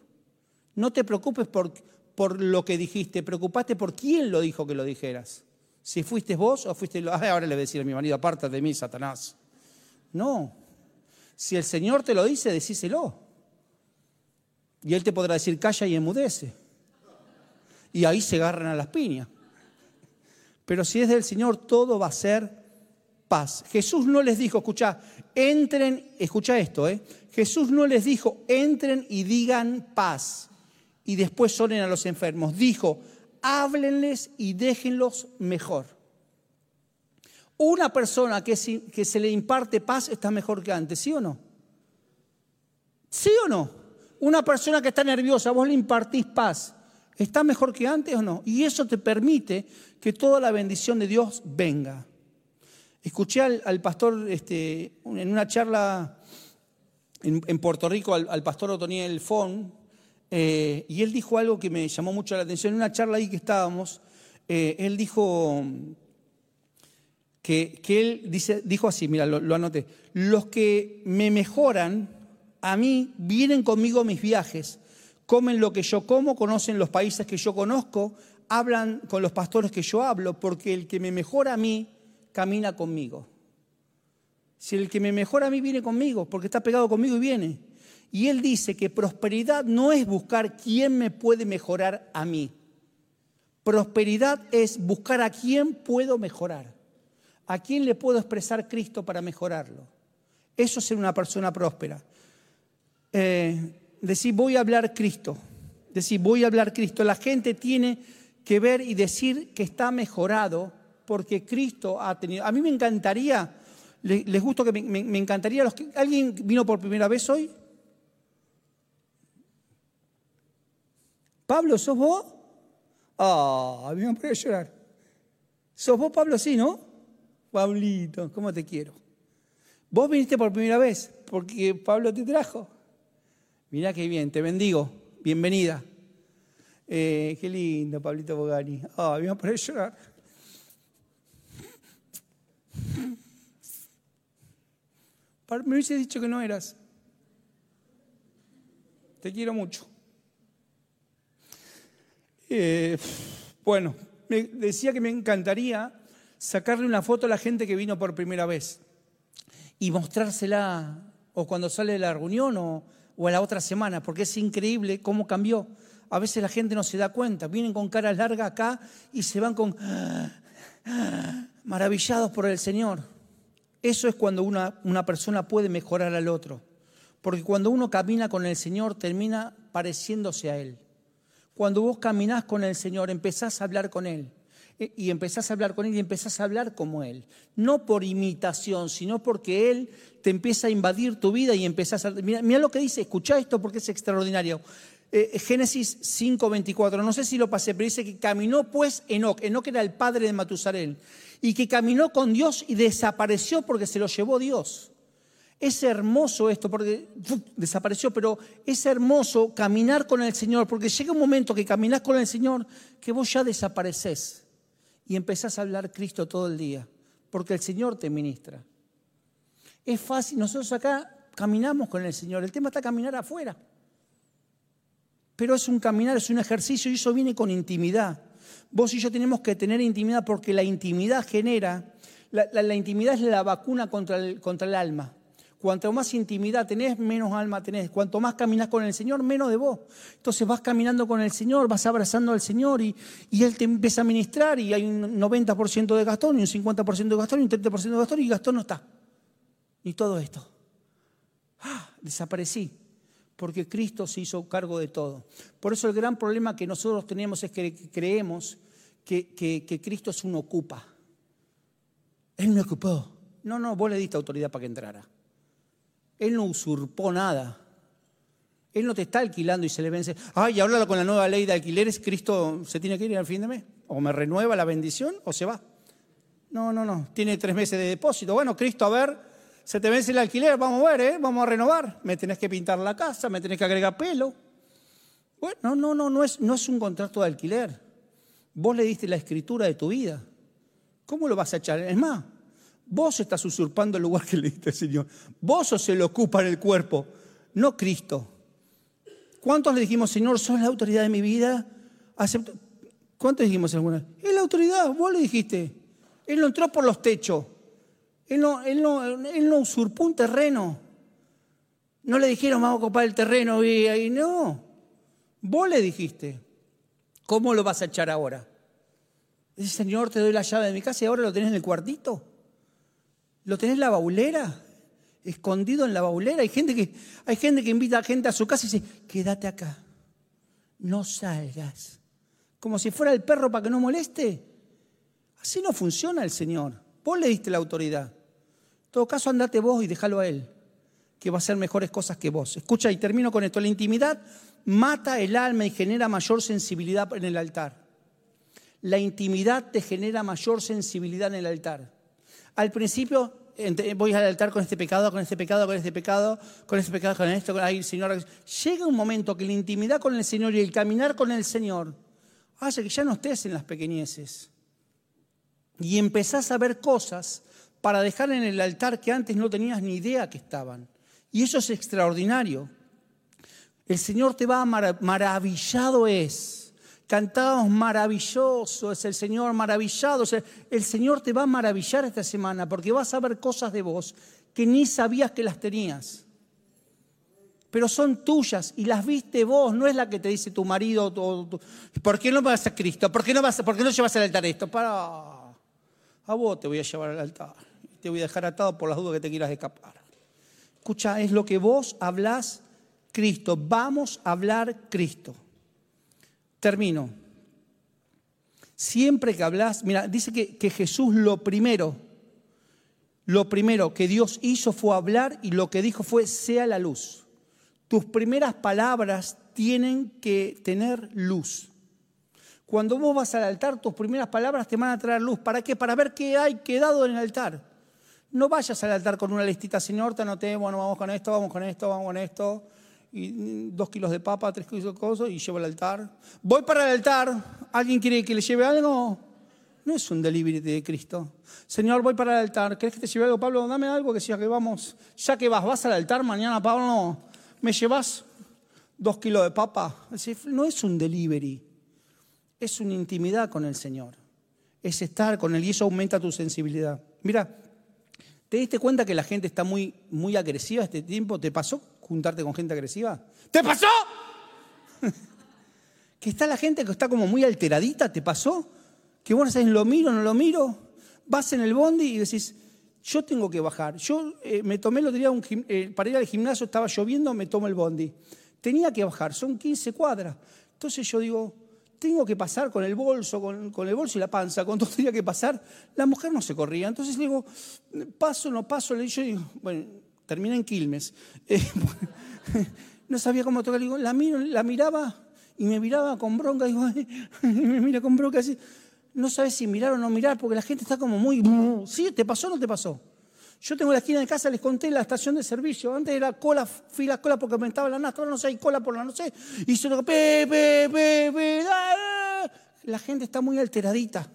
No te preocupes por, por lo que dijiste, preocupate por quién lo dijo que lo dijeras. Si fuiste vos o fuiste... ahora le voy a decir a mi marido, aparta de mí, Satanás. No. Si el Señor te lo dice, decíselo. Y Él te podrá decir, calla y enmudece. Y ahí se agarran a las piñas. Pero si es del Señor, todo va a ser paz. Jesús no les dijo, escucha, entren, escucha esto, ¿eh? Jesús no les dijo, entren y digan paz y después sonen a los enfermos. Dijo, háblenles y déjenlos mejor. Una persona que, se le imparte paz está mejor que antes, ¿sí o no? ¿Sí o no? Una persona que está nerviosa, vos le impartís paz, ¿está mejor que antes o no? Y eso te permite que toda la bendición de Dios venga. Escuché al, pastor este, en una charla en, Puerto Rico, al, pastor Otoniel Fon, eh, y él dijo algo que me llamó mucho la atención. En una charla ahí que estábamos, eh, él dijo que, él dice, dijo así, mira, lo, lo anoté, los que me mejoran a mí vienen conmigo a mis viajes, comen lo que yo como, conocen los países que yo conozco, hablan con los pastores que yo hablo, porque el que me mejora a mí camina conmigo. Si el que me mejora a mí viene conmigo, porque está pegado conmigo y viene. Y él dice que prosperidad no es buscar quién me puede mejorar a mí. Prosperidad es buscar a quién puedo mejorar. A quién le puedo expresar Cristo para mejorarlo. Eso es ser una persona próspera. Eh, decir, voy a hablar Cristo. Decir, voy a hablar Cristo. La gente tiene que ver y decir que está mejorado porque Cristo ha tenido. A mí me encantaría, les, gusto que me, encantaría. Los que, ¿Alguien vino por primera vez hoy? Pablo, ¿sos vos? Ah, a mí me puede llorar. ¿Sos vos, Pablo? Sí, ¿no? Pablito, ¿cómo te quiero? Vos viniste por primera vez porque Pablo te trajo. Mirá qué bien, te bendigo. Bienvenida. Eh, qué lindo, Pablito Bogani. Ah, me voy a llorar. Me hubiese dicho que no eras. Te quiero mucho. Eh, bueno, me decía que me encantaría sacarle una foto a la gente que vino por primera vez y mostrársela o cuando sale de la reunión o, o a la otra semana, porque es increíble cómo cambió. A veces la gente no se da cuenta, vienen con cara larga acá y se van con maravillados por el Señor. Eso es cuando una, una persona puede mejorar al otro. Porque cuando uno camina con el Señor, termina pareciéndose a Él. Cuando vos caminás con el Señor, empezás a hablar con Él. Eh, y empezás a hablar con Él y empezás a hablar como Él. No por imitación, sino porque Él te empieza a invadir tu vida y empezás a... Mira, lo que dice, escucha esto porque es extraordinario. Eh, Génesis 5:24, no sé si lo pasé, pero dice que caminó pues Enoch. Enoch era el padre de Matusalén. Y que caminó con Dios y desapareció porque se lo llevó Dios. Es hermoso esto, porque desapareció, pero es hermoso caminar con el Señor, porque llega un momento que caminás con el Señor que vos ya desapareces y empezás a hablar Cristo todo el día, porque el Señor te ministra. Es fácil, nosotros acá caminamos con el Señor, el tema está caminar afuera pero es un caminar, es un ejercicio y eso viene con intimidad. Vos y yo tenemos que tener intimidad porque la intimidad genera, la, intimidad es la vacuna contra el, contra el alma. Cuanto más intimidad tenés, menos alma tenés. Cuanto más caminas con el Señor, menos de vos. Entonces vas caminando con el Señor, vas abrazando al Señor y, y Él te empieza a ministrar y hay un 90% de Gastón y un 50% de Gastón y un 30% de Gastón y Gastón no está. Y todo esto. Ah, desaparecí porque Cristo se hizo cargo de todo. Por eso el gran problema que nosotros tenemos es que creemos que, Cristo es un ocupa. Él me ocupó. No, no, vos le diste autoridad para que entrara. Él no usurpó nada. Él no te está alquilando y se le vence. Ay, ahora con la nueva ley de alquileres, Cristo se tiene que ir al fin de mes. O me renueva la bendición o se va. No, no, no. Tiene tres meses de depósito. Bueno, Cristo, a ver, se te vence el alquiler, vamos a ver, ¿eh? vamos a renovar. Me tenés que pintar la casa, me tenés que agregar pelo. Bueno, no, no, no, no es, no es un contrato de alquiler. Vos le diste la escritura de tu vida. ¿Cómo lo vas a echar? Es más, vos estás usurpando el lugar que le diste al Señor. Vos sos el ocupa en el cuerpo, no Cristo. ¿Cuántos le dijimos, Señor, sos la autoridad de mi vida? ¿Cuántos dijimos alguna Es la autoridad, vos le dijiste. Él no entró por los techos. Él no, usurpó un terreno. No le dijeron, vamos a ocupar el terreno y no. Vos le dijiste, ¿cómo lo vas a echar ahora? Dice, Señor, te doy la llave de mi casa y ahora lo tenés en el cuartito. ¿Lo tenés en la baulera? Escondido en la baulera. Hay gente que, hay gente que invita a gente a su casa y dice, quédate acá. No salgas. Como si fuera el perro para que no moleste. Así no funciona el Señor. Vos le diste la autoridad. En todo caso, andate vos y déjalo a él, que va a hacer mejores cosas que vos. Escucha, y termino con esto. La intimidad mata el alma y genera mayor sensibilidad en el altar. La intimidad te genera mayor sensibilidad en el altar. Al principio voy al altar con este pecado, con este pecado, con este pecado, con este pecado, con esto, con ahí, Señor. Llega un momento que la intimidad con el Señor y el caminar con el Señor hace que ya no estés en las pequeñeces. Y empezás a ver cosas para dejar en el altar que antes no tenías ni idea que estaban. Y eso es extraordinario. El Señor te va maravillado es Cantábamos maravilloso, es el Señor maravillado. el Señor te va a maravillar esta semana porque vas a ver cosas de vos que ni sabías que las tenías. Pero son tuyas y las viste vos, no es la que te dice tu marido. ¿Por qué no vas a Cristo? ¿Por qué no, vas, ¿Por qué no llevas al altar esto? Para, a vos te voy a llevar al altar. Te voy a dejar atado por las dudas que te quieras escapar. Escucha, es lo que vos hablás Cristo. Vamos a hablar Cristo. Termino. Siempre que hablas, mira, dice que, que Jesús lo primero, lo primero que Dios hizo fue hablar y lo que dijo fue, sea la luz. Tus primeras palabras tienen que tener luz. Cuando vos vas al altar, tus primeras palabras te van a traer luz. ¿Para qué? Para ver qué hay quedado en el altar. No vayas al altar con una listita, Señor, te anoté, bueno, vamos con esto, vamos con esto, vamos con esto y dos kilos de papa, tres kilos de cosas y llevo al altar. Voy para el altar, ¿alguien quiere que le lleve algo? No es un delivery de Cristo. Señor, voy para el altar, ¿querés que te lleve algo? Pablo, dame algo que sea que vamos, ya que vas, vas al altar mañana, Pablo, ¿me llevas dos kilos de papa? No es un delivery, es una intimidad con el Señor. Es estar con Él y eso aumenta tu sensibilidad. Mira, ¿te diste cuenta que la gente está muy, muy agresiva este tiempo? ¿Te pasó juntarte con gente agresiva? ¿Te pasó? que está la gente que está como muy alteradita, ¿te pasó? Que vos sabes, ¿lo miro no lo miro? Vas en el bondi y decís, yo tengo que bajar. Yo eh, me tomé, lo diría, un, eh, para ir al gimnasio estaba lloviendo, me tomo el bondi. Tenía que bajar, son 15 cuadras. Entonces yo digo, tengo que pasar con el bolso, con, el bolso y la panza, con todo tenía que pasar. La mujer no se corría. Entonces le digo, paso, no paso. Le digo, bueno, termina en Quilmes. Eh, no sabía cómo tocar, la, la miraba y me miraba con bronca, digo, me mira con bronca. No sabes si mirar o no mirar, porque la gente está como muy... ¿Sí? ¿Te pasó o no te pasó? Yo tengo la esquina de casa, les conté la estación de servicio. Antes era cola, fila, cola porque aumentaba la nafta. Ahora no sé, hay cola por la no sé. Y se lo... Pe, pe, pe, la gente está muy alteradita.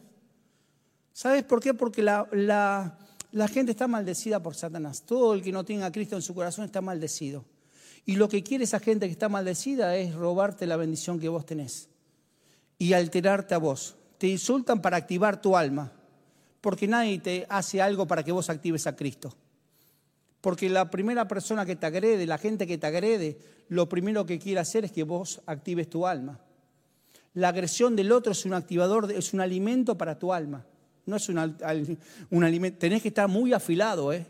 ¿Sabes por qué? Porque la, la gente está maldecida por Satanás. Todo el que no tenga a Cristo en su corazón está maldecido. Y lo que quiere esa gente que está maldecida es robarte la bendición que vos tenés y alterarte a vos. Te insultan para activar tu alma, porque nadie te hace algo para que vos actives a Cristo. Porque la primera persona que te agrede, la gente que te agrede, lo primero que quiere hacer es que vos actives tu alma. La agresión del otro es un activador, es un alimento para tu alma no es un, alimento. Tenés que estar muy afilado, ¿eh?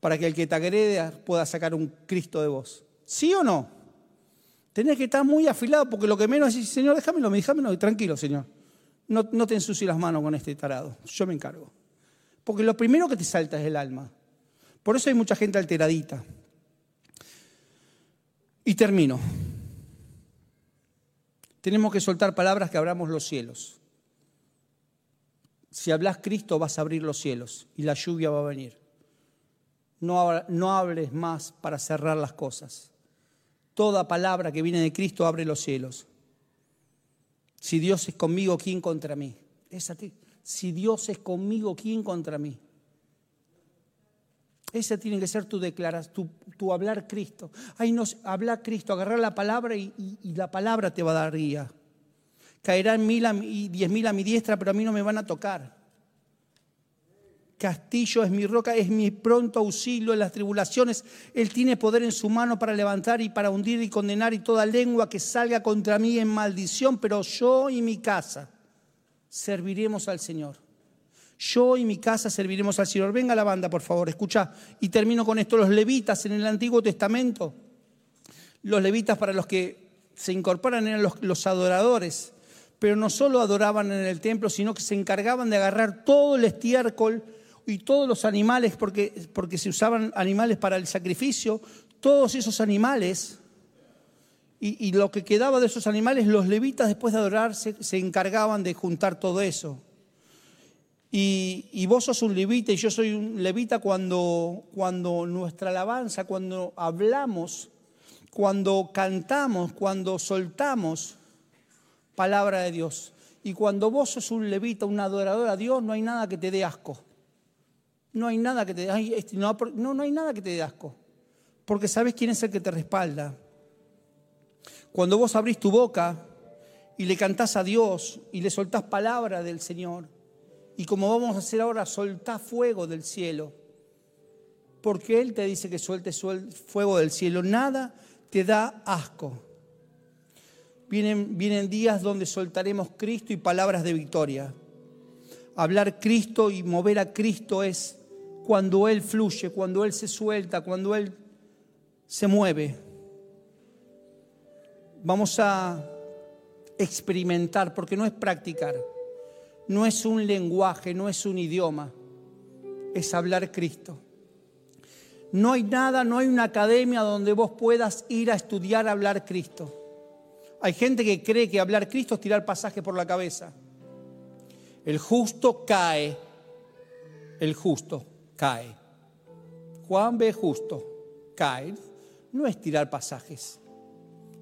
Para que el que te agrede pueda sacar un Cristo de vos. ¿Sí o no? Tenés que estar muy afilado porque lo que menos es, Señor, déjamelo, déjamelo, tranquilo, Señor. No, no te ensucies las manos con este tarado. Yo me encargo. Porque lo primero que te salta es el alma. Por eso hay mucha gente alteradita. Y termino. Tenemos que soltar palabras que abramos los cielos. Si hablas Cristo vas a abrir los cielos y la lluvia va a venir. No, no hables más para cerrar las cosas. Toda palabra que viene de Cristo abre los cielos. Si Dios es conmigo, ¿quién contra mí? Es a. Si Dios es conmigo, ¿quién contra mí? Esa tiene que ser tu declaración, tu, hablar Cristo. Ay, no, hablar Cristo, agarrar la palabra y, y la palabra te va a dar guía. Caerán mil y diez mil a mi diestra, pero a mí no me van a tocar. Castillo es mi roca, es mi pronto auxilio en las tribulaciones. Él tiene poder en su mano para levantar y para hundir y condenar y toda lengua que salga contra mí en maldición, pero yo y mi casa serviremos al Señor. Yo y mi casa serviremos al Señor. Venga la banda, por favor, escucha. Y termino con esto. Los levitas en el Antiguo Testamento, los levitas para los que se incorporan eran los adoradores pero no solo adoraban en el templo, sino que se encargaban de agarrar todo el estiércol y todos los animales, porque, porque se usaban animales para el sacrificio, todos esos animales y, lo que quedaba de esos animales, los levitas después de adorar se, encargaban de juntar todo eso. Y, y, vos sos un levita y yo soy un levita cuando, cuando nuestra alabanza, cuando hablamos, cuando cantamos, cuando soltamos palabra de Dios. Y cuando vos sos un levita, un adorador a Dios, no hay nada que te dé asco. No hay nada que te dé este, no, no, hay nada que te dé asco. Porque sabes quién es el que te respalda. Cuando vos abrís tu boca y le cantás a Dios y le soltás palabra del Señor, y como vamos a hacer ahora, soltás fuego del cielo, porque Él te dice que sueltes fuego del cielo, nada te da asco. Vienen, días donde soltaremos Cristo y palabras de victoria. Hablar Cristo y mover a Cristo es cuando Él fluye, cuando Él se suelta, cuando Él se mueve vamos a experimentar, porque no es practicar, no es un lenguaje, no es un idioma, es hablar Cristo. No hay nada, no hay una academia donde vos puedas ir a estudiar a hablar Cristo. Hay gente que cree que hablar Cristo es tirar pasaje por la cabeza. El justo cae, el justo cae. Juan ve justo, cae. No es tirar pasajes.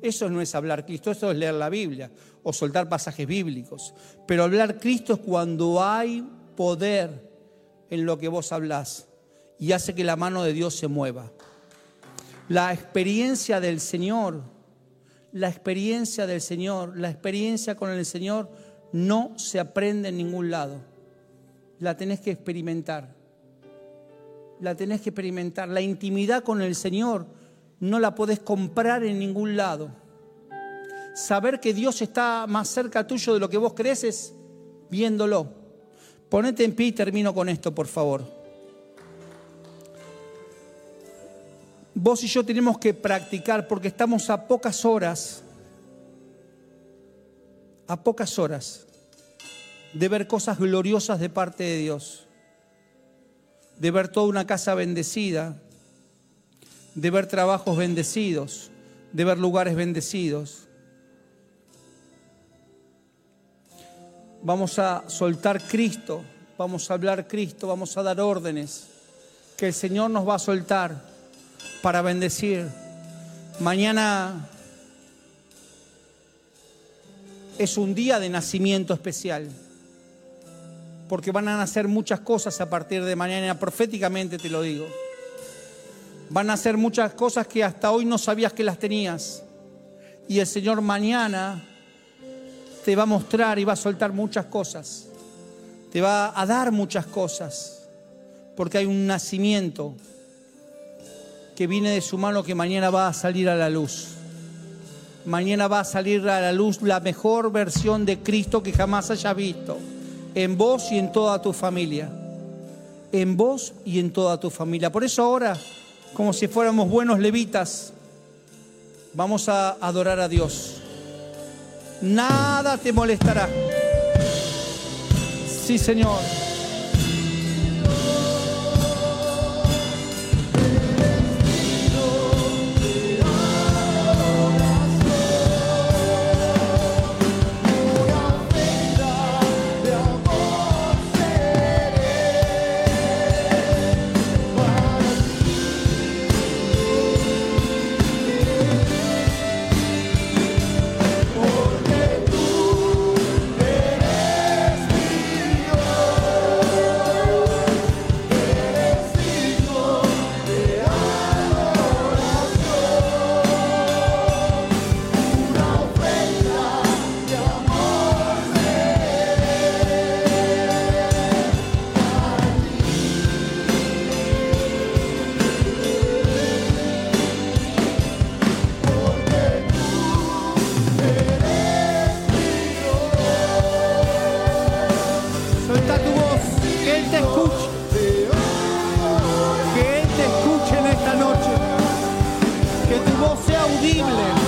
Eso no es hablar Cristo, eso es leer la Biblia o soltar pasajes bíblicos. Pero hablar Cristo es cuando hay poder en lo que vos hablás y hace que la mano de Dios se mueva. La experiencia del Señor, la experiencia del Señor, la experiencia con el Señor no se aprende en ningún lado. La tenés que experimentar. La tenés que experimentar. La intimidad con el Señor no la podés comprar en ningún lado. Saber que Dios está más cerca tuyo de lo que vos crees es viéndolo. Ponete en pie y termino con esto, por favor. Vos y yo tenemos que practicar porque estamos a pocas horas, a pocas horas de ver cosas gloriosas de parte de Dios, de ver toda una casa bendecida, de ver trabajos bendecidos, de ver lugares bendecidos. Vamos a soltar Cristo, vamos a hablar Cristo, vamos a dar órdenes que el Señor nos va a soltar para bendecir. Mañana es un día de nacimiento especial, porque van a nacer muchas cosas a partir de mañana, proféticamente te lo digo. Van a hacer muchas cosas que hasta hoy no sabías que las tenías. Y el Señor mañana te va a mostrar y va a soltar muchas cosas. Te va a dar muchas cosas. Porque hay un nacimiento que viene de su mano que mañana va a salir a la luz. Mañana va a salir a la luz la mejor versión de Cristo que jamás hayas visto. En vos y en toda tu familia. En vos y en toda tu familia. Por eso ahora como si fuéramos buenos levitas, vamos a adorar a Dios. Nada te molestará. Sí, Señor. Él.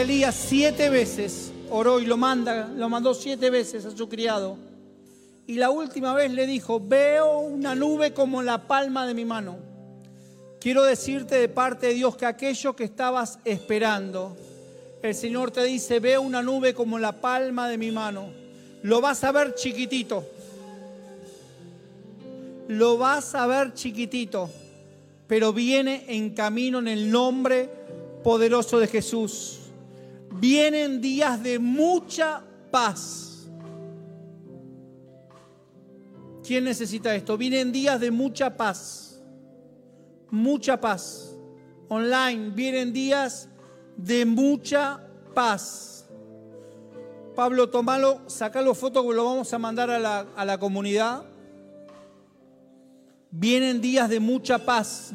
Elías siete veces oró y lo manda, lo mandó siete veces a su criado. Y la última vez le dijo, veo una nube como la palma de mi mano. Quiero decirte de parte de Dios que aquello que estabas esperando, el Señor te dice, veo una nube como la palma de mi mano. Lo vas a ver chiquitito. Lo vas a ver chiquitito, pero viene en camino en el nombre poderoso de Jesús. Vienen días de mucha paz. ¿Quién necesita esto? Vienen días de mucha paz. Mucha paz. Online vienen días de mucha paz. Pablo, tomalo, sacalo fotos que lo vamos a mandar a la, a la comunidad. Vienen días de mucha paz.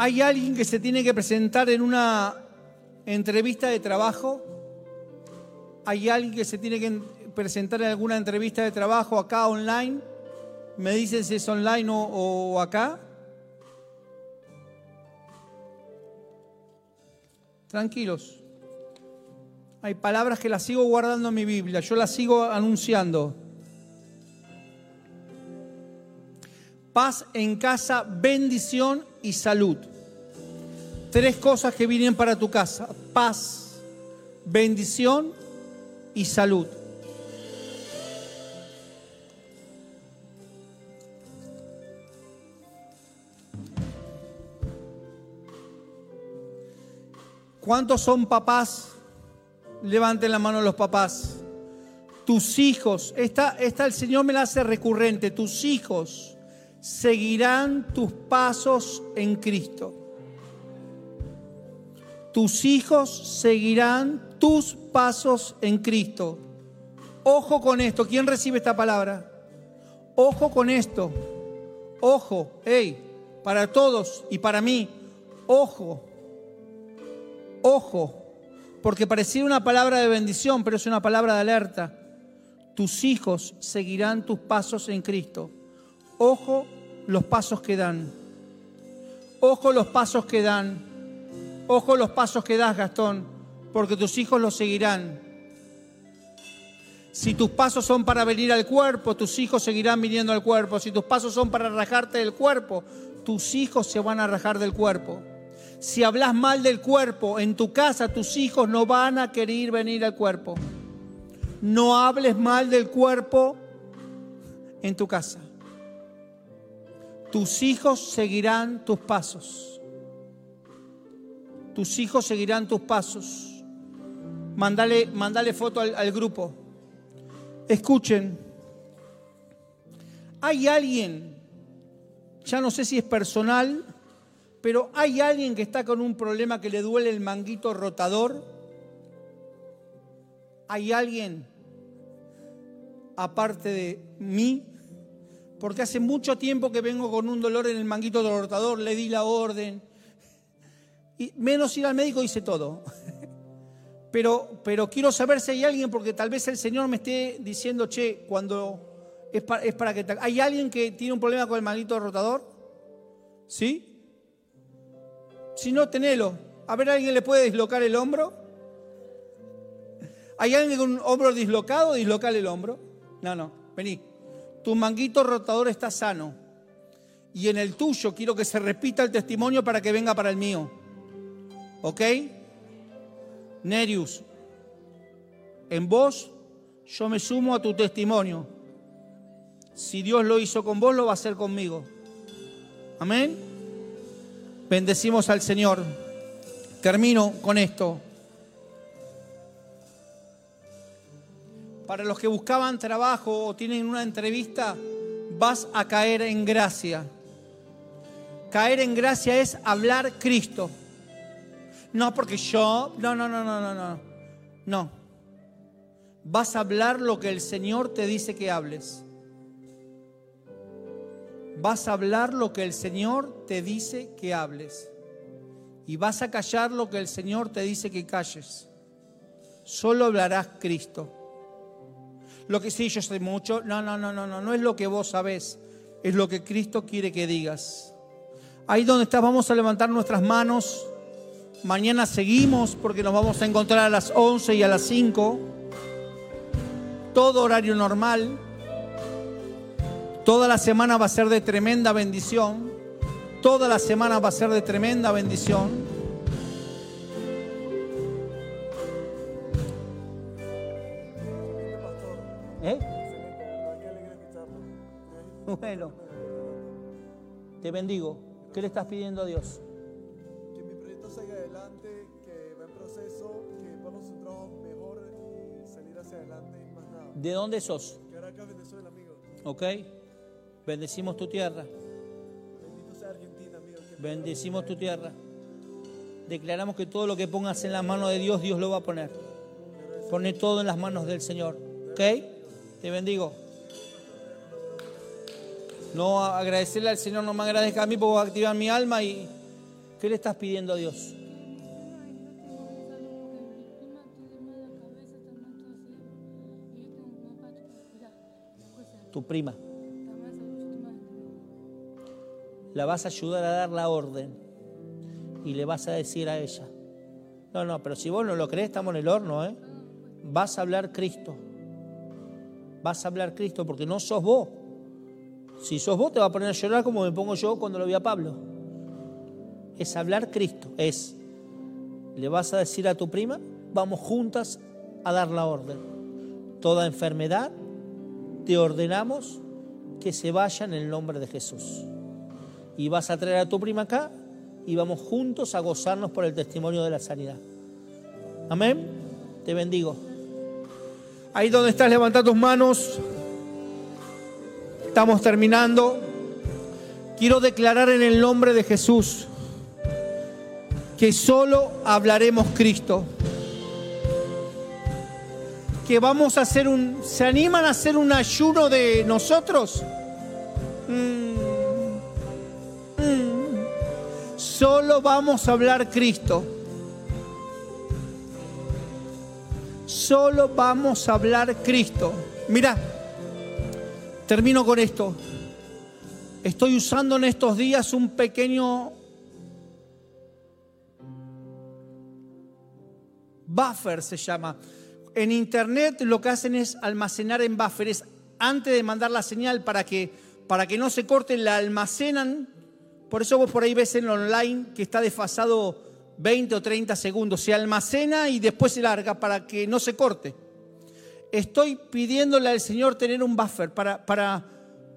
¿Hay alguien que se tiene que presentar en una entrevista de trabajo? ¿Hay alguien que se tiene que presentar en alguna entrevista de trabajo acá online? ¿Me dicen si es online o, acá? Tranquilos. Hay palabras que las sigo guardando en mi Biblia, yo las sigo anunciando. Paz en casa, bendición salud. Tres cosas que vienen para tu casa. Paz, bendición y salud. ¿Cuántos son papás? Levanten la mano los papás. Tus hijos, esta, esta el Señor me la hace recurrente, tus hijos seguirán tus pasos en Cristo. Tus hijos seguirán tus pasos en Cristo. Ojo con esto. ¿Quién recibe esta palabra? Ojo con esto. Ojo, hey, para todos y para mí. Ojo. Ojo. Porque parecía una palabra de bendición, pero es una palabra de alerta. Tus hijos seguirán tus pasos en Cristo. Ojo los pasos que dan. Ojo los pasos que dan. Ojo los pasos que das, Gastón, porque tus hijos los seguirán. Si tus pasos son para venir al cuerpo, tus hijos seguirán viniendo al cuerpo. Si tus pasos son para rajarte del cuerpo, tus hijos se van a rajar del cuerpo. Si hablas mal del cuerpo en tu casa, tus hijos no van a querer venir al cuerpo. No hables mal del cuerpo en tu casa. Tus hijos seguirán tus pasos. Tus hijos seguirán tus pasos. Mándale foto al, al grupo. Escuchen. Hay alguien, ya no sé si es personal, pero hay alguien que está con un problema que le duele el manguito rotador. Hay alguien, aparte de mí, porque hace mucho tiempo que vengo con un dolor en el manguito rotador, le di la orden. Y menos ir al médico hice todo. Pero, pero quiero saber si hay alguien, porque tal vez el Señor me esté diciendo, che, cuando es para, es para que... ¿Hay alguien que tiene un problema con el manguito rotador? ¿Sí? Si no, tenelo. A ver, ¿alguien le puede dislocar el hombro? ¿Hay alguien con un hombro dislocado? Dislocar el hombro. No, no, vení. Tu manguito rotador está sano. Y en el tuyo quiero que se repita el testimonio para que venga para el mío. ¿Ok? Nerius, en vos yo me sumo a tu testimonio. Si Dios lo hizo con vos, lo va a hacer conmigo. Amén. Bendecimos al Señor. Termino con esto. Para los que buscaban trabajo o tienen una entrevista, vas a caer en gracia. Caer en gracia es hablar Cristo. No porque yo, no, no, no, no, no, no. No. Vas a hablar lo que el Señor te dice que hables. Vas a hablar lo que el Señor te dice que hables. Y vas a callar lo que el Señor te dice que calles. Solo hablarás Cristo. Lo que sí yo sé mucho, no, no, no, no, no, no es lo que vos sabés, es lo que Cristo quiere que digas. Ahí donde estás, vamos a levantar nuestras manos. Mañana seguimos porque nos vamos a encontrar a las 11 y a las 5. Todo horario normal. Toda la semana va a ser de tremenda bendición. Toda la semana va a ser de tremenda bendición. ¿Eh? Bueno, te bendigo. ¿Qué le estás pidiendo a Dios?
Que mi proyecto siga adelante, que va en proceso, que podamos un trabajo mejor y salir hacia adelante y más nada.
¿De dónde sos?
Caracas, Venezuela, amigo.
¿Ok? Bendecimos tu tierra.
Bendito sea Argentina, amigo.
Bendecimos tu tierra. Declaramos que todo lo que pongas en las manos de Dios, Dios lo va a poner. Pone todo en las manos del Señor. ¿Ok? Te bendigo. No agradecerle al Señor, no me agradezca a mí porque voy a mi alma y ¿qué le estás pidiendo a Dios? Tu prima. La vas a ayudar a dar la orden y le vas a decir a ella. No, no, pero si vos no lo crees, estamos en el horno, ¿eh? Vas a hablar Cristo. Vas a hablar Cristo porque no sos vos. Si sos vos, te va a poner a llorar como me pongo yo cuando lo vi a Pablo. Es hablar Cristo. Es, le vas a decir a tu prima, vamos juntas a dar la orden. Toda enfermedad, te ordenamos que se vaya en el nombre de Jesús. Y vas a traer a tu prima acá y vamos juntos a gozarnos por el testimonio de la sanidad. Amén. Te bendigo. Ahí donde estás, levanta tus manos. Estamos terminando. Quiero declarar en el nombre de Jesús que solo hablaremos Cristo. Que vamos a hacer un... ¿Se animan a hacer un ayuno de nosotros? Mm. Mm. Solo vamos a hablar Cristo. Solo vamos a hablar Cristo. Mira, termino con esto. Estoy usando en estos días un pequeño buffer, se llama. En internet lo que hacen es almacenar en buffers antes de mandar la señal para que, para que no se corte, la almacenan. Por eso vos por ahí ves en online que está desfasado 20 o 30 segundos. Se almacena y después se larga para que no se corte. Estoy pidiéndole al Señor tener un buffer para,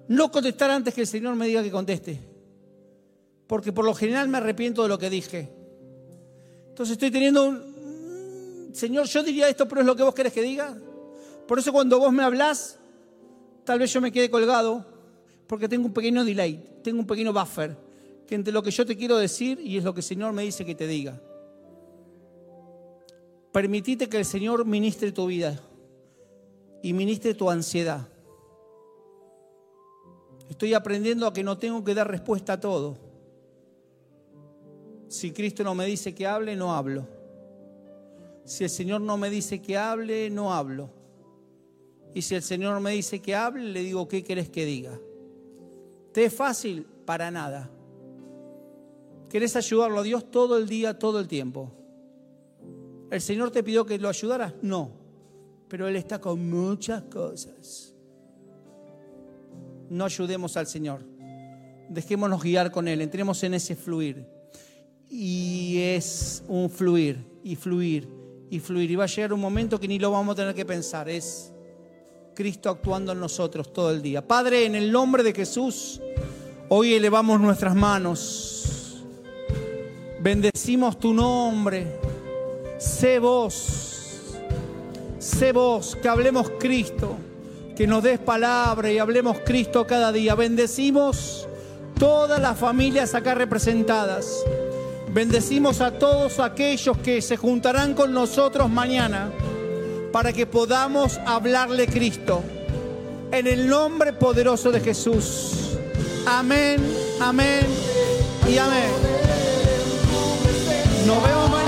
no contestar antes que el Señor me diga que conteste. Porque por lo general me arrepiento de lo que dije. Entonces estoy teniendo un... Señor, yo diría esto, pero es lo que vos querés que diga. Por eso cuando vos me hablás, tal vez yo me quede colgado, porque tengo un pequeño delay, tengo un pequeño buffer, entre lo que yo te quiero decir y es lo que el Señor me dice que te diga. Permitite que el Señor ministre tu vida y ministre tu ansiedad. Estoy aprendiendo a que no tengo que dar respuesta a todo. Si Cristo no me dice que hable, no hablo. Si el Señor no me dice que hable, no hablo. Y si el Señor me dice que hable, le digo, ¿qué querés que diga? ¿Te es fácil? Para nada. ¿Querés ayudarlo a Dios todo el día, todo el tiempo? ¿El Señor te pidió que lo ayudaras? No. Pero Él está con muchas cosas. No ayudemos al Señor. Dejémonos guiar con Él. Entremos en ese fluir. Y es un fluir y fluir y fluir. Y va a llegar un momento que ni lo vamos a tener que pensar. Es Cristo actuando en nosotros todo el día. Padre, en el nombre de Jesús, hoy elevamos nuestras manos. Bendecimos tu nombre. Sé vos. sé vos, que hablemos Cristo, que nos des palabra y hablemos Cristo cada día. Bendecimos todas las familias acá representadas. Bendecimos a todos aquellos que se juntarán con nosotros mañana para que podamos hablarle Cristo. En el nombre poderoso de Jesús. Amén, amén y amén. No veo más.